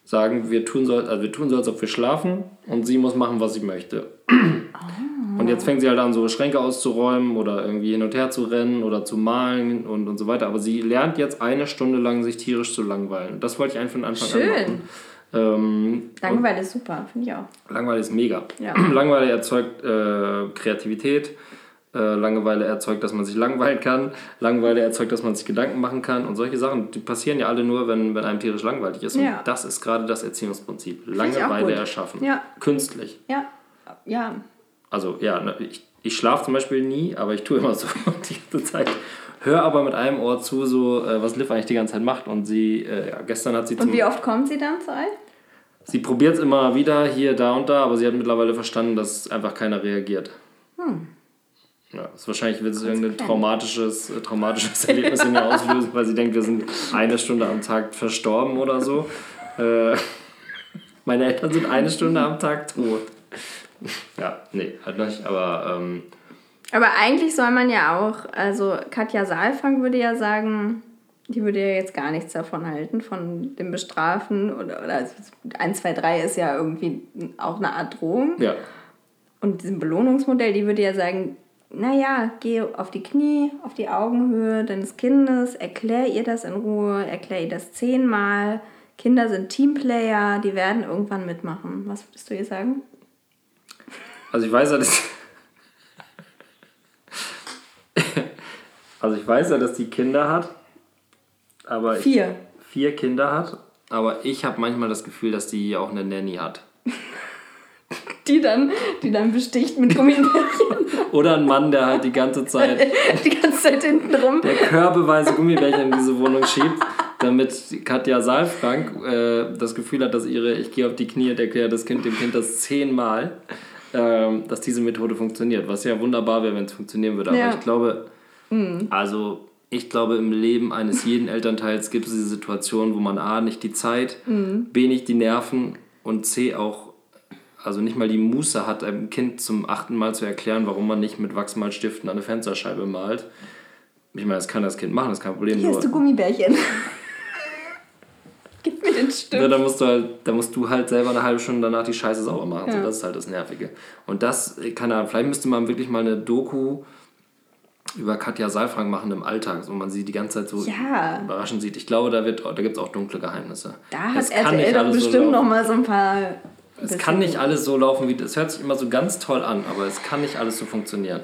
sagen, wir tun, so, also wir tun so, als ob wir schlafen und sie muss machen, was sie möchte. Und jetzt fängt sie halt an, so Schränke auszuräumen oder irgendwie hin und her zu rennen oder zu malen und, und so weiter. Aber sie lernt jetzt eine Stunde lang, sich tierisch zu langweilen. Das wollte ich einfach von Anfang an Schön. machen. Ähm, Langeweile ist super, finde ich auch. Langeweile ist mega. Ja. Langeweile erzeugt äh, Kreativität. Äh, Langeweile erzeugt, dass man sich langweilen kann. Langeweile erzeugt, dass man sich Gedanken machen kann. Und solche Sachen, die passieren ja alle nur, wenn, wenn einem tierisch langweilig ist. Und Ja. das ist gerade das Erziehungsprinzip. Langeweile erschaffen. Ja. Künstlich. Ja. Ja. Also ja, ne, ich, ich schlafe zum Beispiel nie, aber ich tue immer so die ganze Zeit. Hör aber mit einem Ohr zu, so äh, was Liv eigentlich die ganze Zeit macht. Und sie, äh, ja, gestern hat sie Und wie oft kommt sie dann zu euch? Sie probiert es immer wieder, hier, da und da, aber sie hat mittlerweile verstanden, dass einfach keiner reagiert. Hm. Ja, ist wahrscheinlich wird es irgendein traumatisches, äh, traumatisches Erlebnis in ihr auslösen, weil sie denkt, wir sind eine Stunde am Tag verstorben oder so. Äh, meine Eltern sind eine Stunde am Tag tot. Ja, nee, halt nicht, aber ähm, Aber eigentlich soll man ja auch, also Katja Saalfang würde ja sagen, die würde ja jetzt gar nichts davon halten, von dem Bestrafen oder, oder 1, 2, 3 ist ja irgendwie auch eine Art Drohung. ja. Und diesem Belohnungsmodell, die würde ja sagen, naja, geh auf die Knie, auf die Augenhöhe deines Kindes, erklär ihr das in Ruhe, erklär ihr das zehnmal. Kinder sind Teamplayer, die werden irgendwann mitmachen. Was würdest du ihr sagen? Also ich weiß ja, dass. Also ich weiß ja, dass die Kinder hat. Aber ich- Vier. vier Kinder hat. Aber ich habe manchmal das Gefühl, dass die auch eine Nanny hat. Die dann, die dann besticht mit Gummibärchen Oder ein Mann, der halt die ganze Zeit die ganze Zeit hinten rum. der körbeweise Gummibärchen in diese Wohnung schiebt, damit Katja Saalfrank äh, das Gefühl hat, dass ihre, ich gehe auf die Knie und erkläre das Kind dem Kind das zehnmal, ähm, dass diese Methode funktioniert. Was ja wunderbar wäre, wenn es funktionieren würde. Aber Ja. ich glaube, also ich glaube, im Leben eines jeden Elternteils gibt es diese Situation, wo man A, nicht die Zeit, B, nicht die Nerven und C, auch, also nicht mal die Muße hat, einem Kind zum achten Mal zu erklären, warum man nicht mit Wachsmalstiften an eine Fensterscheibe malt. Ich meine, das kann das Kind machen, das ist kein Problem. Hier hast du Gummibärchen. Gib mir den Ja, Stift. da musst du halt, da musst du halt selber eine halbe Stunde danach die Scheiße sauber machen. So, Ja. das ist halt das Nervige. Und das, keine Ahnung, vielleicht müsste man wirklich mal eine Doku über Katja Saalfrank machen im Alltag, wo man sie die ganze Zeit so Ja. überraschend sieht. Ich glaube, da, wird, da gibt es auch dunkle Geheimnisse. Da Es hat RTL doch alles so bestimmt noch mal so ein paar. Es kann nicht alles so laufen, wie das hört sich immer so ganz toll an, aber es kann nicht alles so funktionieren.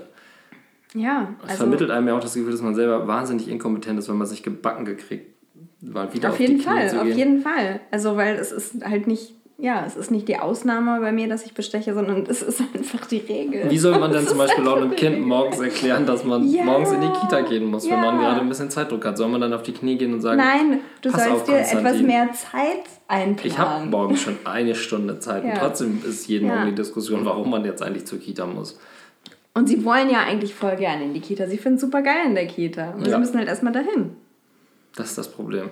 Ja, Es also vermittelt einem ja auch das Gefühl, dass man selber wahnsinnig inkompetent ist, wenn man sich gebacken gekriegt mal wieder auf auf, jeden Fall, auf jeden Fall. Also, weil es ist halt nicht, ja, es ist nicht die Ausnahme bei mir, dass ich besteche, sondern es ist einfach die Regel. Wie soll man denn zum Beispiel auch einem Kind morgens erklären, dass man Ja. morgens in die Kita gehen muss, wenn Ja. man gerade ein bisschen Zeitdruck hat? Soll man dann auf die Knie gehen und sagen, Nein, du sollst auf, dir etwas mehr Zeit einplanen. ich habe morgens schon eine Stunde Zeit und Ja. trotzdem ist jeden. Morgen die Diskussion, warum man jetzt eigentlich zur Kita muss. Und sie wollen ja eigentlich voll gerne in die Kita. Sie finden es super geil in der Kita. Und sie müssen halt erstmal dahin. Das ist das Problem.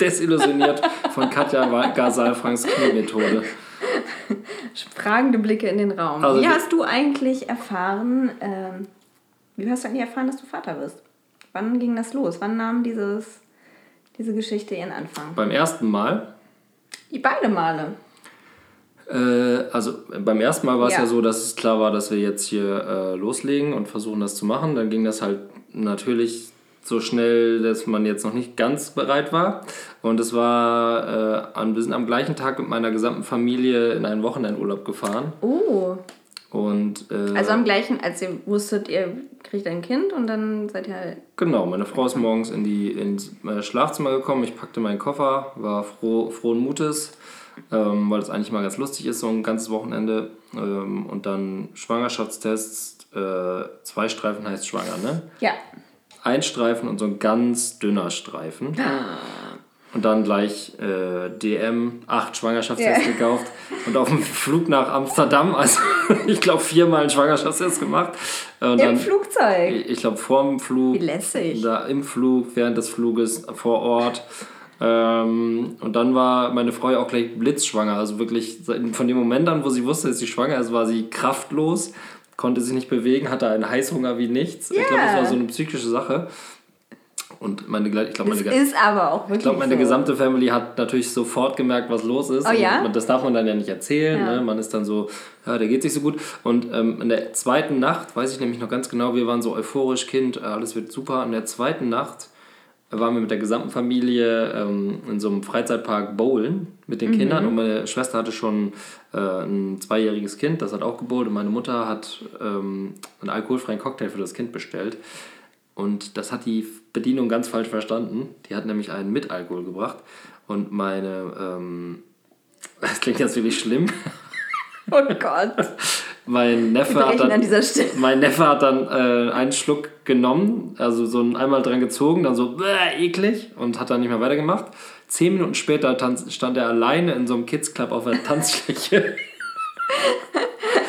Desillusioniert von Katja Gasal-Franks Kniemethode. Fragende Blicke in den Raum. Also wie hast du eigentlich erfahren, ähm, wie hast du eigentlich erfahren, dass du Vater wirst? Wann ging das los? Wann nahm dieses, diese Geschichte ihren Anfang? Beim ersten Mal Die beide Male. Äh, also beim ersten Mal war es Ja. ja. so, dass es klar war, dass wir jetzt hier äh, loslegen und versuchen das zu machen. Dann ging das halt natürlich so schnell, dass man jetzt noch nicht ganz bereit war. Und es war, äh, an, wir sind am gleichen Tag mit meiner gesamten Familie in einen Wochenendurlaub gefahren. Oh. Und äh, Also am gleichen, als ihr wusstet, ihr kriegt ein Kind und dann seid ihr halt. genau, meine Frau ist morgens in die, ins äh, Schlafzimmer gekommen. Ich packte meinen Koffer, war froh, frohen Mutes, ähm, weil es eigentlich mal ganz lustig ist, so ein ganzes Wochenende. Ähm, und dann Schwangerschaftstests, äh, zwei Streifen heißt schwanger, ne? Ja. Ein Streifen und so ein ganz dünner Streifen. Und dann gleich äh, DM, acht Schwangerschaftstests Ja. gekauft und auf dem Flug nach Amsterdam, also ich glaube viermal einen Schwangerschaftstest gemacht. Äh, Und Im dann, Flugzeug. ich glaube vor dem Flug, Wie lässig. da im Flug, während des Fluges, vor Ort. Ähm, und dann war meine Frau auch gleich blitzschwanger. Also wirklich von dem Moment an, wo sie wusste, dass sie schwanger ist, war sie kraftlos, konnte sich nicht bewegen, hatte einen Heißhunger wie nichts. Ich glaube, das war so eine psychische Sache. Und meine, ich glaube, meine, ist aber auch wirklich. ich glaube, meine so. gesamte Family hat natürlich sofort gemerkt, was los ist. Oh ja? Und das darf man dann ja nicht erzählen. Ja. Ne? Man ist dann so, ja, der geht sich so gut. Und ähm, in der zweiten Nacht, weiß ich nämlich noch ganz genau, wir waren so euphorisch, Kind, äh, alles wird super. In der zweiten Nacht waren wir mit der gesamten Familie ähm, in so einem Freizeitpark bowlen mit Mhm. den Kindern. Und meine Schwester hatte schon äh, ein zweijähriges Kind, das hat auch gebowlt. Und meine Mutter hat ähm, einen alkoholfreien Cocktail für das Kind bestellt. Und das hat die Bedienung ganz falsch verstanden. Die hat nämlich einen mit Alkohol gebracht. Und meine, ähm, das klingt jetzt wirklich schlimm. Oh Gott. Mein Neffe, hat dann, mein Neffe hat dann äh, einen Schluck genommen, also so ein einmal dran gezogen, dann so bäh, eklig und hat dann nicht mehr weitergemacht. Zehn Minuten später tanz, stand er alleine in so einem Kids Club auf der Tanzfläche.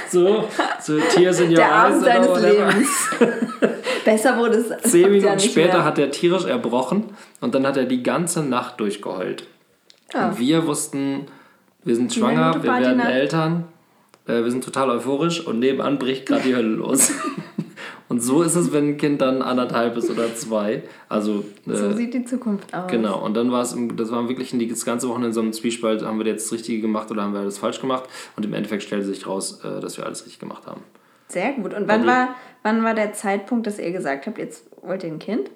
so, so Tears in your Der eyes. Abend whatever. Lebens. Besser wurde es. Zehn Minuten später mehr. hat er tierisch erbrochen und dann hat er die ganze Nacht durchgeheult. Ah. Und wir wussten, wir sind schwanger, wir werden. Eltern, äh, wir sind total euphorisch und nebenan bricht gerade die Hölle los. und so ist es, wenn ein Kind dann anderthalb ist oder zwei. Also äh, So sieht die Zukunft aus. Genau, und dann war es, das war wirklich das ganze Wochenende in so einem Zwiespalt, haben wir jetzt das Richtige gemacht oder haben wir alles falsch gemacht? Und im Endeffekt stellte sich raus, äh, dass wir alles richtig gemacht haben. Sehr gut. Und wann war, wann war der Zeitpunkt, dass ihr gesagt habt, jetzt wollt ihr ein Kind?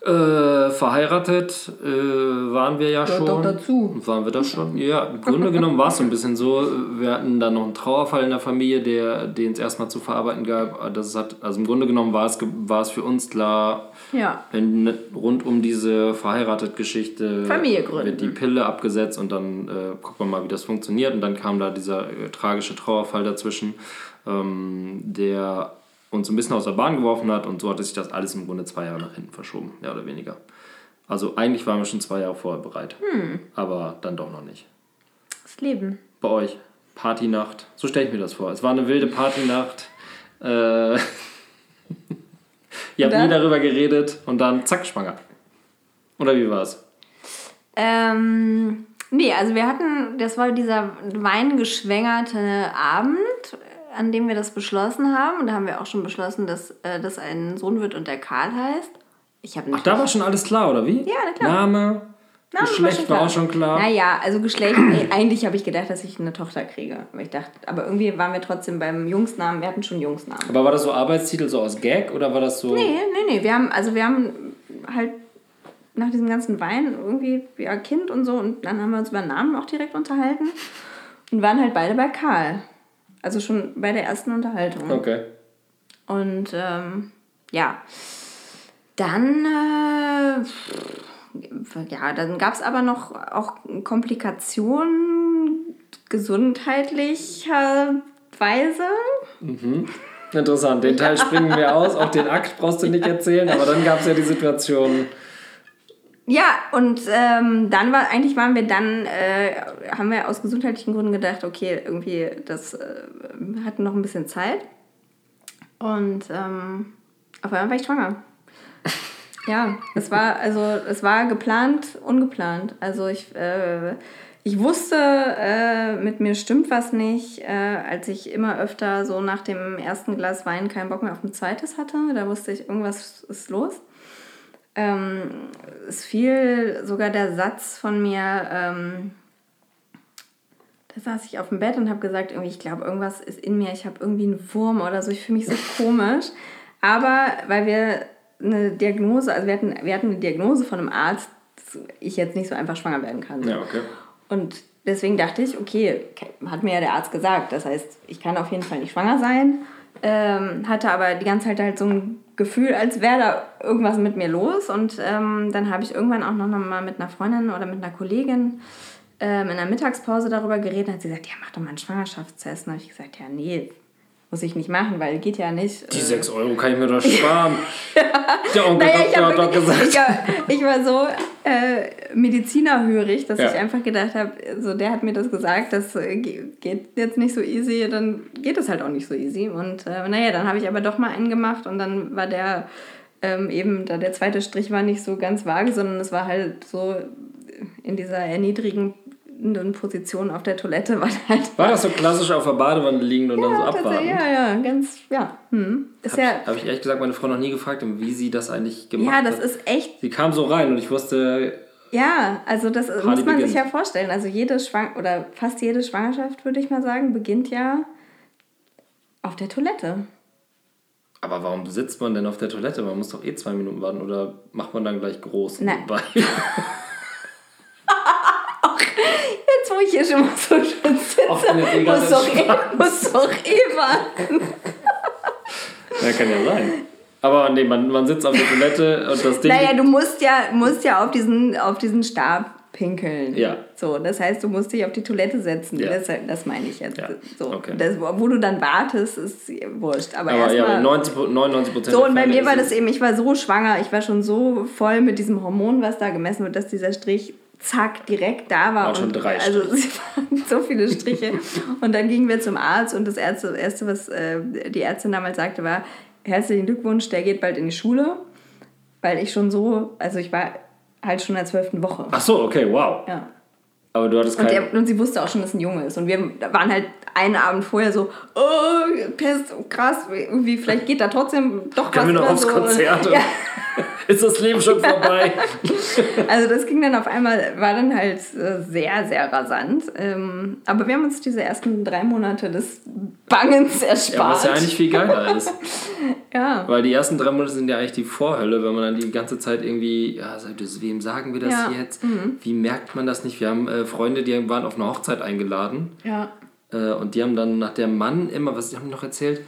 Äh, verheiratet äh, waren wir ja Gehört schon. doch dazu. Waren wir das schon? Ja, im Grunde genommen war es so ein bisschen so. Wir hatten dann noch einen Trauerfall in der Familie, der, den es erstmal zu verarbeiten gab. Das hat, also im Grunde genommen war es, war es für uns klar, Ja. in, rund um diese verheiratet Geschichte wird die Pille abgesetzt und dann äh, guckt man mal, wie das funktioniert. Und dann kam da dieser äh, tragische Trauerfall dazwischen, ähm, der uns ein bisschen aus der Bahn geworfen hat und so hatte sich das alles im Grunde zwei Jahre nach hinten verschoben, mehr oder weniger. Also eigentlich waren wir schon zwei Jahre vorher bereit, Hm. aber dann doch noch nicht. Das Leben. Bei euch, Partynacht, so stelle ich mir das vor. Es war eine wilde Partynacht. Äh, ihr habt nie darüber geredet und dann zack, schwanger. Oder wie war's? Ähm, nee, also wir hatten, das war dieser weingeschwängerte Abend, an dem wir das beschlossen haben. Und da haben wir auch schon beschlossen, dass äh, das ein Sohn wird und der Karl heißt. Ich habe Ach, da war schon alles klar, oder wie? Ja, na klar. Name, Name Geschlecht war, auch schon klar. Naja, also Geschlecht, nee, eigentlich habe ich gedacht, dass ich eine Tochter kriege. Aber ich dachte, aber irgendwie waren wir trotzdem beim Jungsnamen, wir hatten schon Jungsnamen. Aber war das so Arbeitstitel so aus Gag oder war das so. Nee, nee, nee, wir haben, also wir haben halt nach diesem ganzen Wein irgendwie, ja, Kind und so, und dann haben wir uns über Namen auch direkt unterhalten und waren halt beide bei Karl. Also schon bei der ersten Unterhaltung. Okay. Und ähm, ja, dann, äh, ja, dann gab es aber noch auch Komplikationen gesundheitlicherweise. Interessant. Den Teil springen wir aus. Auch den Akt brauchst du nicht erzählen. Aber dann gab es ja die Situation. Ja, und ähm, dann war, eigentlich waren wir dann, äh, haben wir aus gesundheitlichen Gründen gedacht, okay, irgendwie, das äh, hatten noch ein bisschen Zeit. Und ähm, auf einmal war ich schwanger. Ja, es war, also es war geplant, ungeplant. Also ich, äh, ich wusste, äh, mit mir stimmt was nicht, äh, als ich immer öfter so nach dem ersten Glas Wein keinen Bock mehr auf ein zweites hatte. Da wusste ich, irgendwas ist los. Ähm, es fiel sogar der Satz von mir, ähm, da saß ich auf dem Bett und habe gesagt, irgendwie, ich glaube, irgendwas ist in mir, ich habe irgendwie einen Wurm oder so, ich fühle mich so komisch. Aber weil wir eine Diagnose, also wir hatten, wir hatten eine Diagnose von einem Arzt, dass ich jetzt nicht so einfach schwanger werden kann. Ja, okay. Und deswegen dachte ich, okay, hat mir ja der Arzt gesagt, das heißt, ich kann auf jeden Fall nicht schwanger sein. Ähm, hatte aber die ganze Zeit halt so ein Gefühl, als wäre da irgendwas mit mir los. Und ähm, dann habe ich irgendwann auch noch mal mit einer Freundin oder mit einer Kollegin ähm, in der Mittagspause darüber geredet. Hat sie gesagt, ja, mach doch mal einen Schwangerschaftstest. Und habe ich gesagt, ja, nee, muss ich nicht machen, weil geht ja nicht. Die Äh, 6 Euro kann ich mir doch sparen. Der Onkel naja, ich, Doktor hat doch gesagt. ich, war- ich war so äh, medizinerhörig, dass Ja. ich einfach gedacht habe, so der hat mir das gesagt, das äh, ge- geht jetzt nicht so easy, dann geht es halt auch nicht so easy. Und äh, naja, dann habe ich aber doch mal einen gemacht und dann war der ähm, eben, da der zweite Strich war nicht so ganz vage, sondern es war halt so in dieser erniedrigenden Position auf der Toilette war halt War das so klassisch auf der Badewanne liegen und dann so abwarten? ja, ja, ganz, ja. Hm. Ist Habe ja, ich, hab ich ehrlich gesagt meine Frau noch nie gefragt, wie sie das eigentlich gemacht ja, das hat. ist echt Sie kam so rein und ich wusste, Ja, also das muss man beginnt. sich ja vorstellen. Also jede Schwang oder fast jede Schwangerschaft, würde ich mal sagen, beginnt ja auf der Toilette. aber warum sitzt man denn auf der Toilette? Man muss doch eh zwei Minuten warten oder macht man dann gleich groß Nein. nebenbei? Jetzt, wo ich hier schon mal so schön sitze, muss doch, eh, muss doch eh warten. Ja, kann ja sein. Aber nee, man, man sitzt auf der Toilette und das Ding. Naja, du musst ja, musst ja auf, diesen, auf diesen Stab pinkeln. Ja. So, das heißt, du musst dich auf die Toilette setzen. Ja. Das, das meine ich jetzt. Ja, So. okay. Das, wo du dann wartest, ist wurscht. Aber, aber ja, erstmal. 90, 99 Prozent. So, und bei mir war das eben, ich war so schwanger, ich war schon so voll mit diesem Hormon, was da gemessen wird, dass dieser Strich zack direkt da war. Waren schon und drei Also es waren so viele Striche. und dann gingen wir zum Arzt und das Erste, Erste was äh, die Ärztin damals sagte, war, herzlichen Glückwunsch, der geht bald in die Schule. Weil ich schon so, also ich war halt schon in der zwölften Woche. Ach so, okay, wow. Ja. Aber du hattest Und, kein. der, und sie wusste auch schon, dass es ein Junge ist. Und wir waren halt einen Abend vorher so, oh, Pest, krass, irgendwie, vielleicht geht da trotzdem doch Können wir was noch aufs so. Konzert? Ja, Ist das Leben schon vorbei? also das ging dann auf einmal, war dann halt äh, sehr, sehr rasant. Ähm, aber wir haben uns diese ersten drei Monate des Bangens Ja, erspart. was ja eigentlich viel geiler ist. Ja. Weil die ersten drei Monate sind ja eigentlich die Vorhölle, wenn man dann die ganze Zeit irgendwie, ja, wem sagen wir das Ja, jetzt? Wie merkt man das nicht? Wir haben äh, Freunde, die waren auf eine Hochzeit eingeladen ja. äh, und die haben dann nach der Mann immer, was haben die noch erzählt?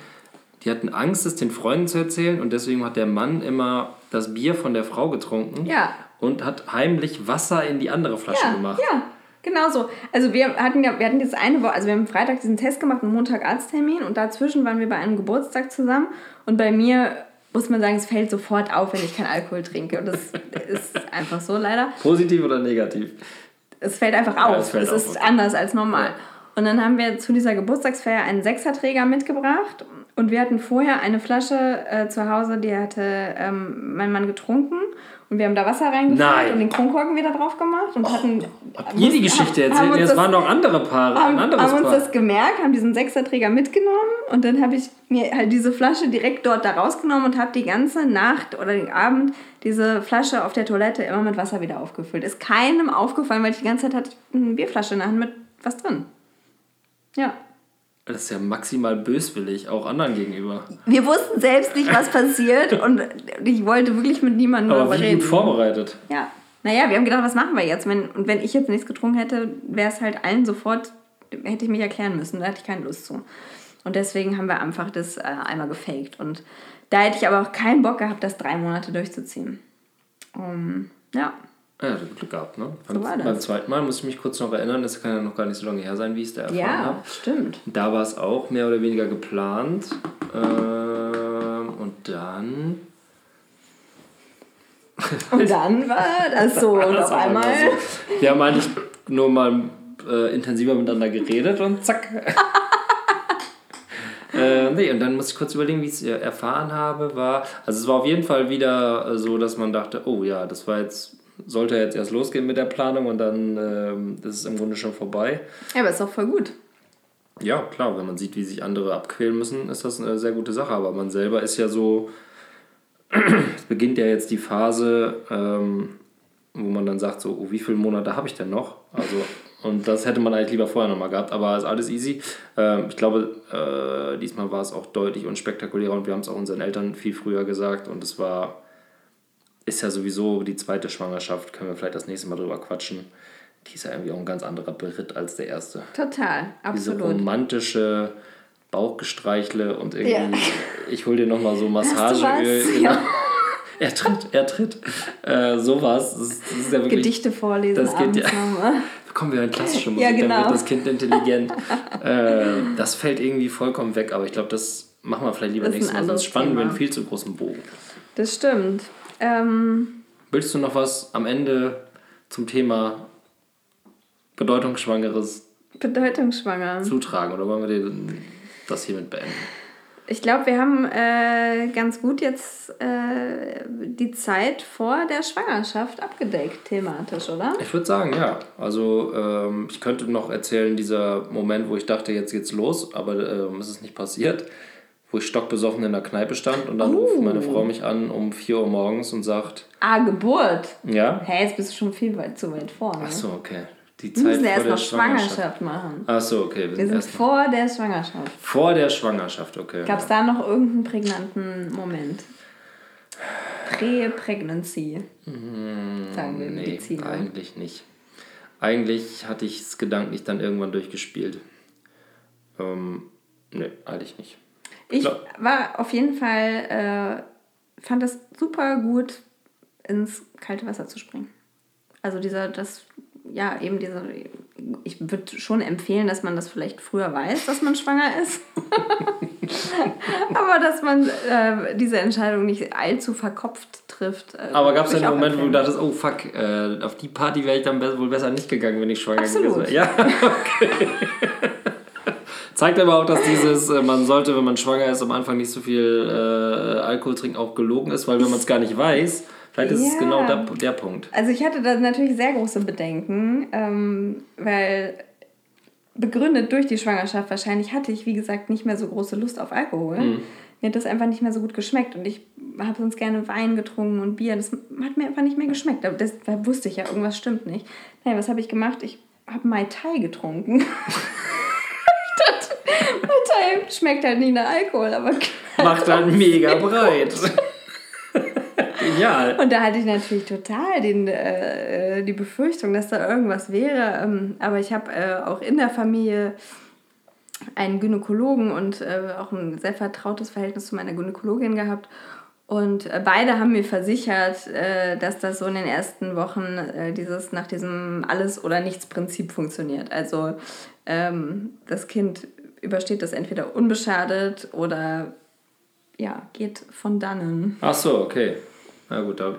Die hatten Angst, es den Freunden zu erzählen und deswegen hat der Mann immer das Bier von der Frau getrunken Ja. und hat heimlich Wasser in die andere Flasche Ja, gemacht. ja, genau so. Also wir hatten ja, wir hatten dieses eine Woche, also wir haben Freitag diesen Test gemacht und Montag Arzttermin und dazwischen waren wir bei einem Geburtstag zusammen und bei mir muss man sagen, es fällt sofort auf, wenn ich keinen Alkohol trinke und das ist einfach so leider. Positiv oder negativ? Es fällt einfach Ja, auf. es fällt es auf, ist okay. anders als normal. Ja. Und dann haben wir zu dieser Geburtstagsfeier einen Sechserträger mitgebracht. Und wir hatten vorher eine Flasche äh, zu Hause, die hatte ähm, mein Mann getrunken. Und wir haben da Wasser reingefüllt und den Kronkorken wieder drauf gemacht. Und hatten, Habt ihr die Geschichte haben erzählt? Es das- waren noch andere Paare. haben, ein anderes haben uns Paar. das gemerkt, haben diesen Sechserträger mitgenommen und dann habe ich mir halt diese Flasche direkt dort da rausgenommen und habe die ganze Nacht oder den Abend diese Flasche auf der Toilette immer mit Wasser wieder aufgefüllt. Ist keinem aufgefallen, weil ich die ganze Zeit hatte eine Bierflasche in der Hand mit was drin. Ja. Das ist ja maximal böswillig, auch anderen gegenüber. Wir wussten selbst nicht, was passiert und ich wollte wirklich mit niemandem Aber darüber wie reden. gut vorbereitet. Ja. Naja, wir haben gedacht, was machen wir jetzt? Wenn, und wenn ich jetzt nichts getrunken hätte, wäre es halt allen sofort, hätte ich mich erklären müssen. Da hatte ich keine Lust zu. Und deswegen haben wir einfach das äh, einmal gefaked. Und da hätte ich aber auch keinen Bock gehabt, das drei Monate durchzuziehen. Um, ja. Ja, du Glück gehabt, ne? Beim, war das. beim zweiten Mal muss ich mich kurz noch erinnern, das kann ja noch gar nicht so lange her sein, wie ich es da erfahren Ja, habe. stimmt. Da war es auch mehr oder weniger geplant. Ähm, und dann. Und dann war das so. Und auf einmal. so. Wir haben eigentlich nur mal äh, intensiver miteinander geredet und zack. äh, nee, und dann muss ich kurz überlegen, wie ich es äh, erfahren habe. War, also es war auf jeden Fall wieder äh, so, dass man dachte, oh ja, das war jetzt, sollte jetzt erst losgehen mit der Planung und dann ähm, ist es im Grunde schon vorbei. Ja, aber ist doch voll gut. Ja, klar, wenn man sieht, wie sich andere abquälen müssen, ist das eine sehr gute Sache. Aber man selber ist ja so, es beginnt ja jetzt die Phase, ähm, wo man dann sagt, so, oh, wie viele Monate habe ich denn noch? Also, und das hätte man eigentlich lieber vorher nochmal gehabt, aber ist alles easy. Ähm, ich glaube, äh, diesmal war es auch deutlich unspektakulärer und wir haben es auch unseren Eltern viel früher gesagt und es war, ist ja sowieso die zweite Schwangerschaft, können wir vielleicht das nächste Mal drüber quatschen. Die ist ja irgendwie auch ein ganz anderer Beritt als der erste Total, diese absolut. romantische Bauchgestreichle und irgendwie, Ja. ich hol dir nochmal so Massageöl. Ja. Er tritt, er tritt. Äh, sowas. Das, ist- das ist ja wirklich. Gedichte vorlesen das geht ja- nochmal. Kommen wir in klassische Musik, Ja, dann genau. wird das Kind intelligent. äh, das fällt irgendwie vollkommen weg, aber ich glaube, das machen wir vielleicht lieber nächstes Mal, sonst spannen wir einen viel zu großen Bogen. Das stimmt. Ähm, Willst du noch was am Ende zum Thema Bedeutungsschwangeres bedeutungsschwanger. zutragen oder wollen wir das hiermit beenden? Ich glaube, wir haben äh, ganz gut jetzt äh, die Zeit vor der Schwangerschaft abgedeckt, thematisch, oder? Ich würde sagen, ja. Also ähm, ich könnte noch erzählen, dieser Moment, wo ich dachte, jetzt geht's los, aber ähm, es ist nicht passiert. Wo ich stockbesoffen in der Kneipe stand und dann ruft meine Frau mich an um 4 Uhr morgens und sagt, Ah, Geburt. ja? Hä, jetzt bist du schon viel weit zu weit vorne. Ach so, okay. Die Wir Zeit müssen vor erst der noch Schwangerschaft. Schwangerschaft machen. Ach so, okay. Wir Wir sind sind vor der Schwangerschaft. vor der Schwangerschaft, okay. Gab es da noch irgendeinen prägnanten Moment? Prä-Pregnancy. sagen wir Nee, Mediziner. eigentlich nicht. Eigentlich hatte ich es gedanklich dann irgendwann durchgespielt. Ähm, nee, eigentlich nicht. Ich glaub- war auf jeden Fall, äh, fand es super gut, ins kalte Wasser zu springen. Also dieser, das, ja, eben diese, ich würde schon empfehlen, dass man das vielleicht früher weiß, dass man schwanger ist. Aber dass man äh, diese Entscheidung nicht allzu verkopft trifft. äh, Aber gab es einen Moment, wo du empfehlen. dachtest, oh fuck, äh, auf die Party wäre ich dann be- wohl besser nicht gegangen, wenn ich schwanger Absolut. gewesen wäre? Ja, okay. Zeigt aber auch, dass dieses, äh, man sollte, wenn man schwanger ist, am Anfang nicht so viel äh, Alkohol trinken, auch gelogen ist, weil wenn man es gar nicht weiß, vielleicht ist es Ja. genau der, der Punkt. Also ich hatte da natürlich sehr große Bedenken, ähm, weil begründet durch die Schwangerschaft wahrscheinlich hatte ich, wie gesagt, nicht mehr so große Lust auf Alkohol. Mir hat das einfach nicht mehr so gut geschmeckt und ich habe sonst gerne Wein getrunken und Bier. Das hat mir einfach nicht mehr geschmeckt. Aber Das da wusste ich ja, irgendwas stimmt nicht. Naja, was habe ich gemacht? Ich habe Mai Tai getrunken. Mai Tai schmeckt halt nicht nach Alkohol, aber Macht dann mega breit. Genial. Und da hatte ich natürlich total den, äh, die Befürchtung, dass da irgendwas wäre. Ähm, aber ich habe äh, auch in der Familie einen Gynäkologen und äh, auch ein sehr vertrautes Verhältnis zu meiner Gynäkologin gehabt. Und äh, beide haben mir versichert, äh, dass das so in den ersten Wochen äh, dieses nach diesem Alles- oder Nichts-Prinzip funktioniert. Also ähm, das Kind übersteht das entweder unbeschadet oder ja, geht von dannen. Ach so, okay. Na gut, da,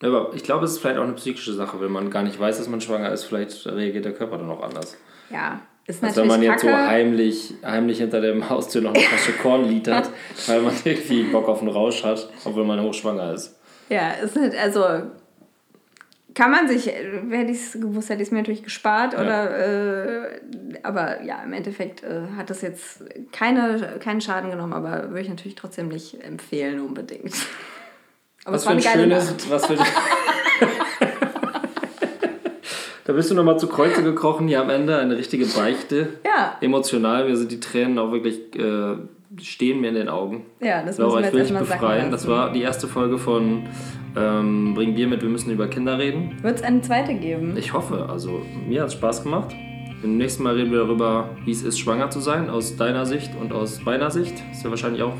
aber ich glaube, es ist vielleicht auch eine psychische Sache, wenn man gar nicht weiß, dass man schwanger ist, vielleicht reagiert der Körper dann auch anders. Ja, Ist Als wenn man jetzt so kacke. heimlich, heimlich hinter dem Haustür noch eine Flasche Korn liefert, weil man irgendwie Bock auf einen Rausch hat, obwohl man hochschwanger ist. Ja, ist halt, also kann man sich, hätte ich es gewusst, hätte ich es mir natürlich gespart. Ja. Oder, äh, aber ja, im Endeffekt äh, hat das jetzt keine, keinen Schaden genommen, aber würde ich natürlich trotzdem nicht empfehlen unbedingt. Aber Was für ein schönes, was für Da bist du nochmal zu Kreuze gekrochen, hier am Ende eine richtige Beichte. Ja, Emotional, mir sind die Tränen auch wirklich, äh, stehen mir in den Augen. ja, das Laura, müssen ich wir will jetzt dich erstmal sacken befreien. Das war die erste Folge von ähm, Bring Bier mit, wir müssen über Kinder reden. Wird es eine zweite geben? Ich hoffe, also mir hat es Spaß gemacht. Im nächsten Mal reden wir darüber, wie es ist, schwanger zu sein, aus deiner Sicht und aus meiner Sicht. Ist ja wahrscheinlich auch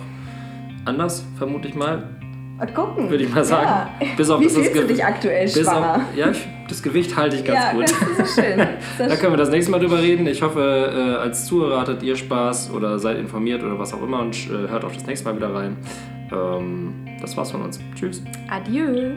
anders, vermute ich mal, Mal gucken. würde ich mal sagen. Ja. Bis auf Wie fühlst du dich aktuell Bis schwanger? auf, ja, ich, das Gewicht halte ich ganz ja, gut. das ist so schön. Da können wir das nächste Mal drüber reden. Ich hoffe, äh, als Zuhörer hattet ihr Spaß oder seid informiert oder was auch immer und äh, hört auch das nächste Mal wieder rein. Ähm, das war's von uns. Tschüss. Adieu.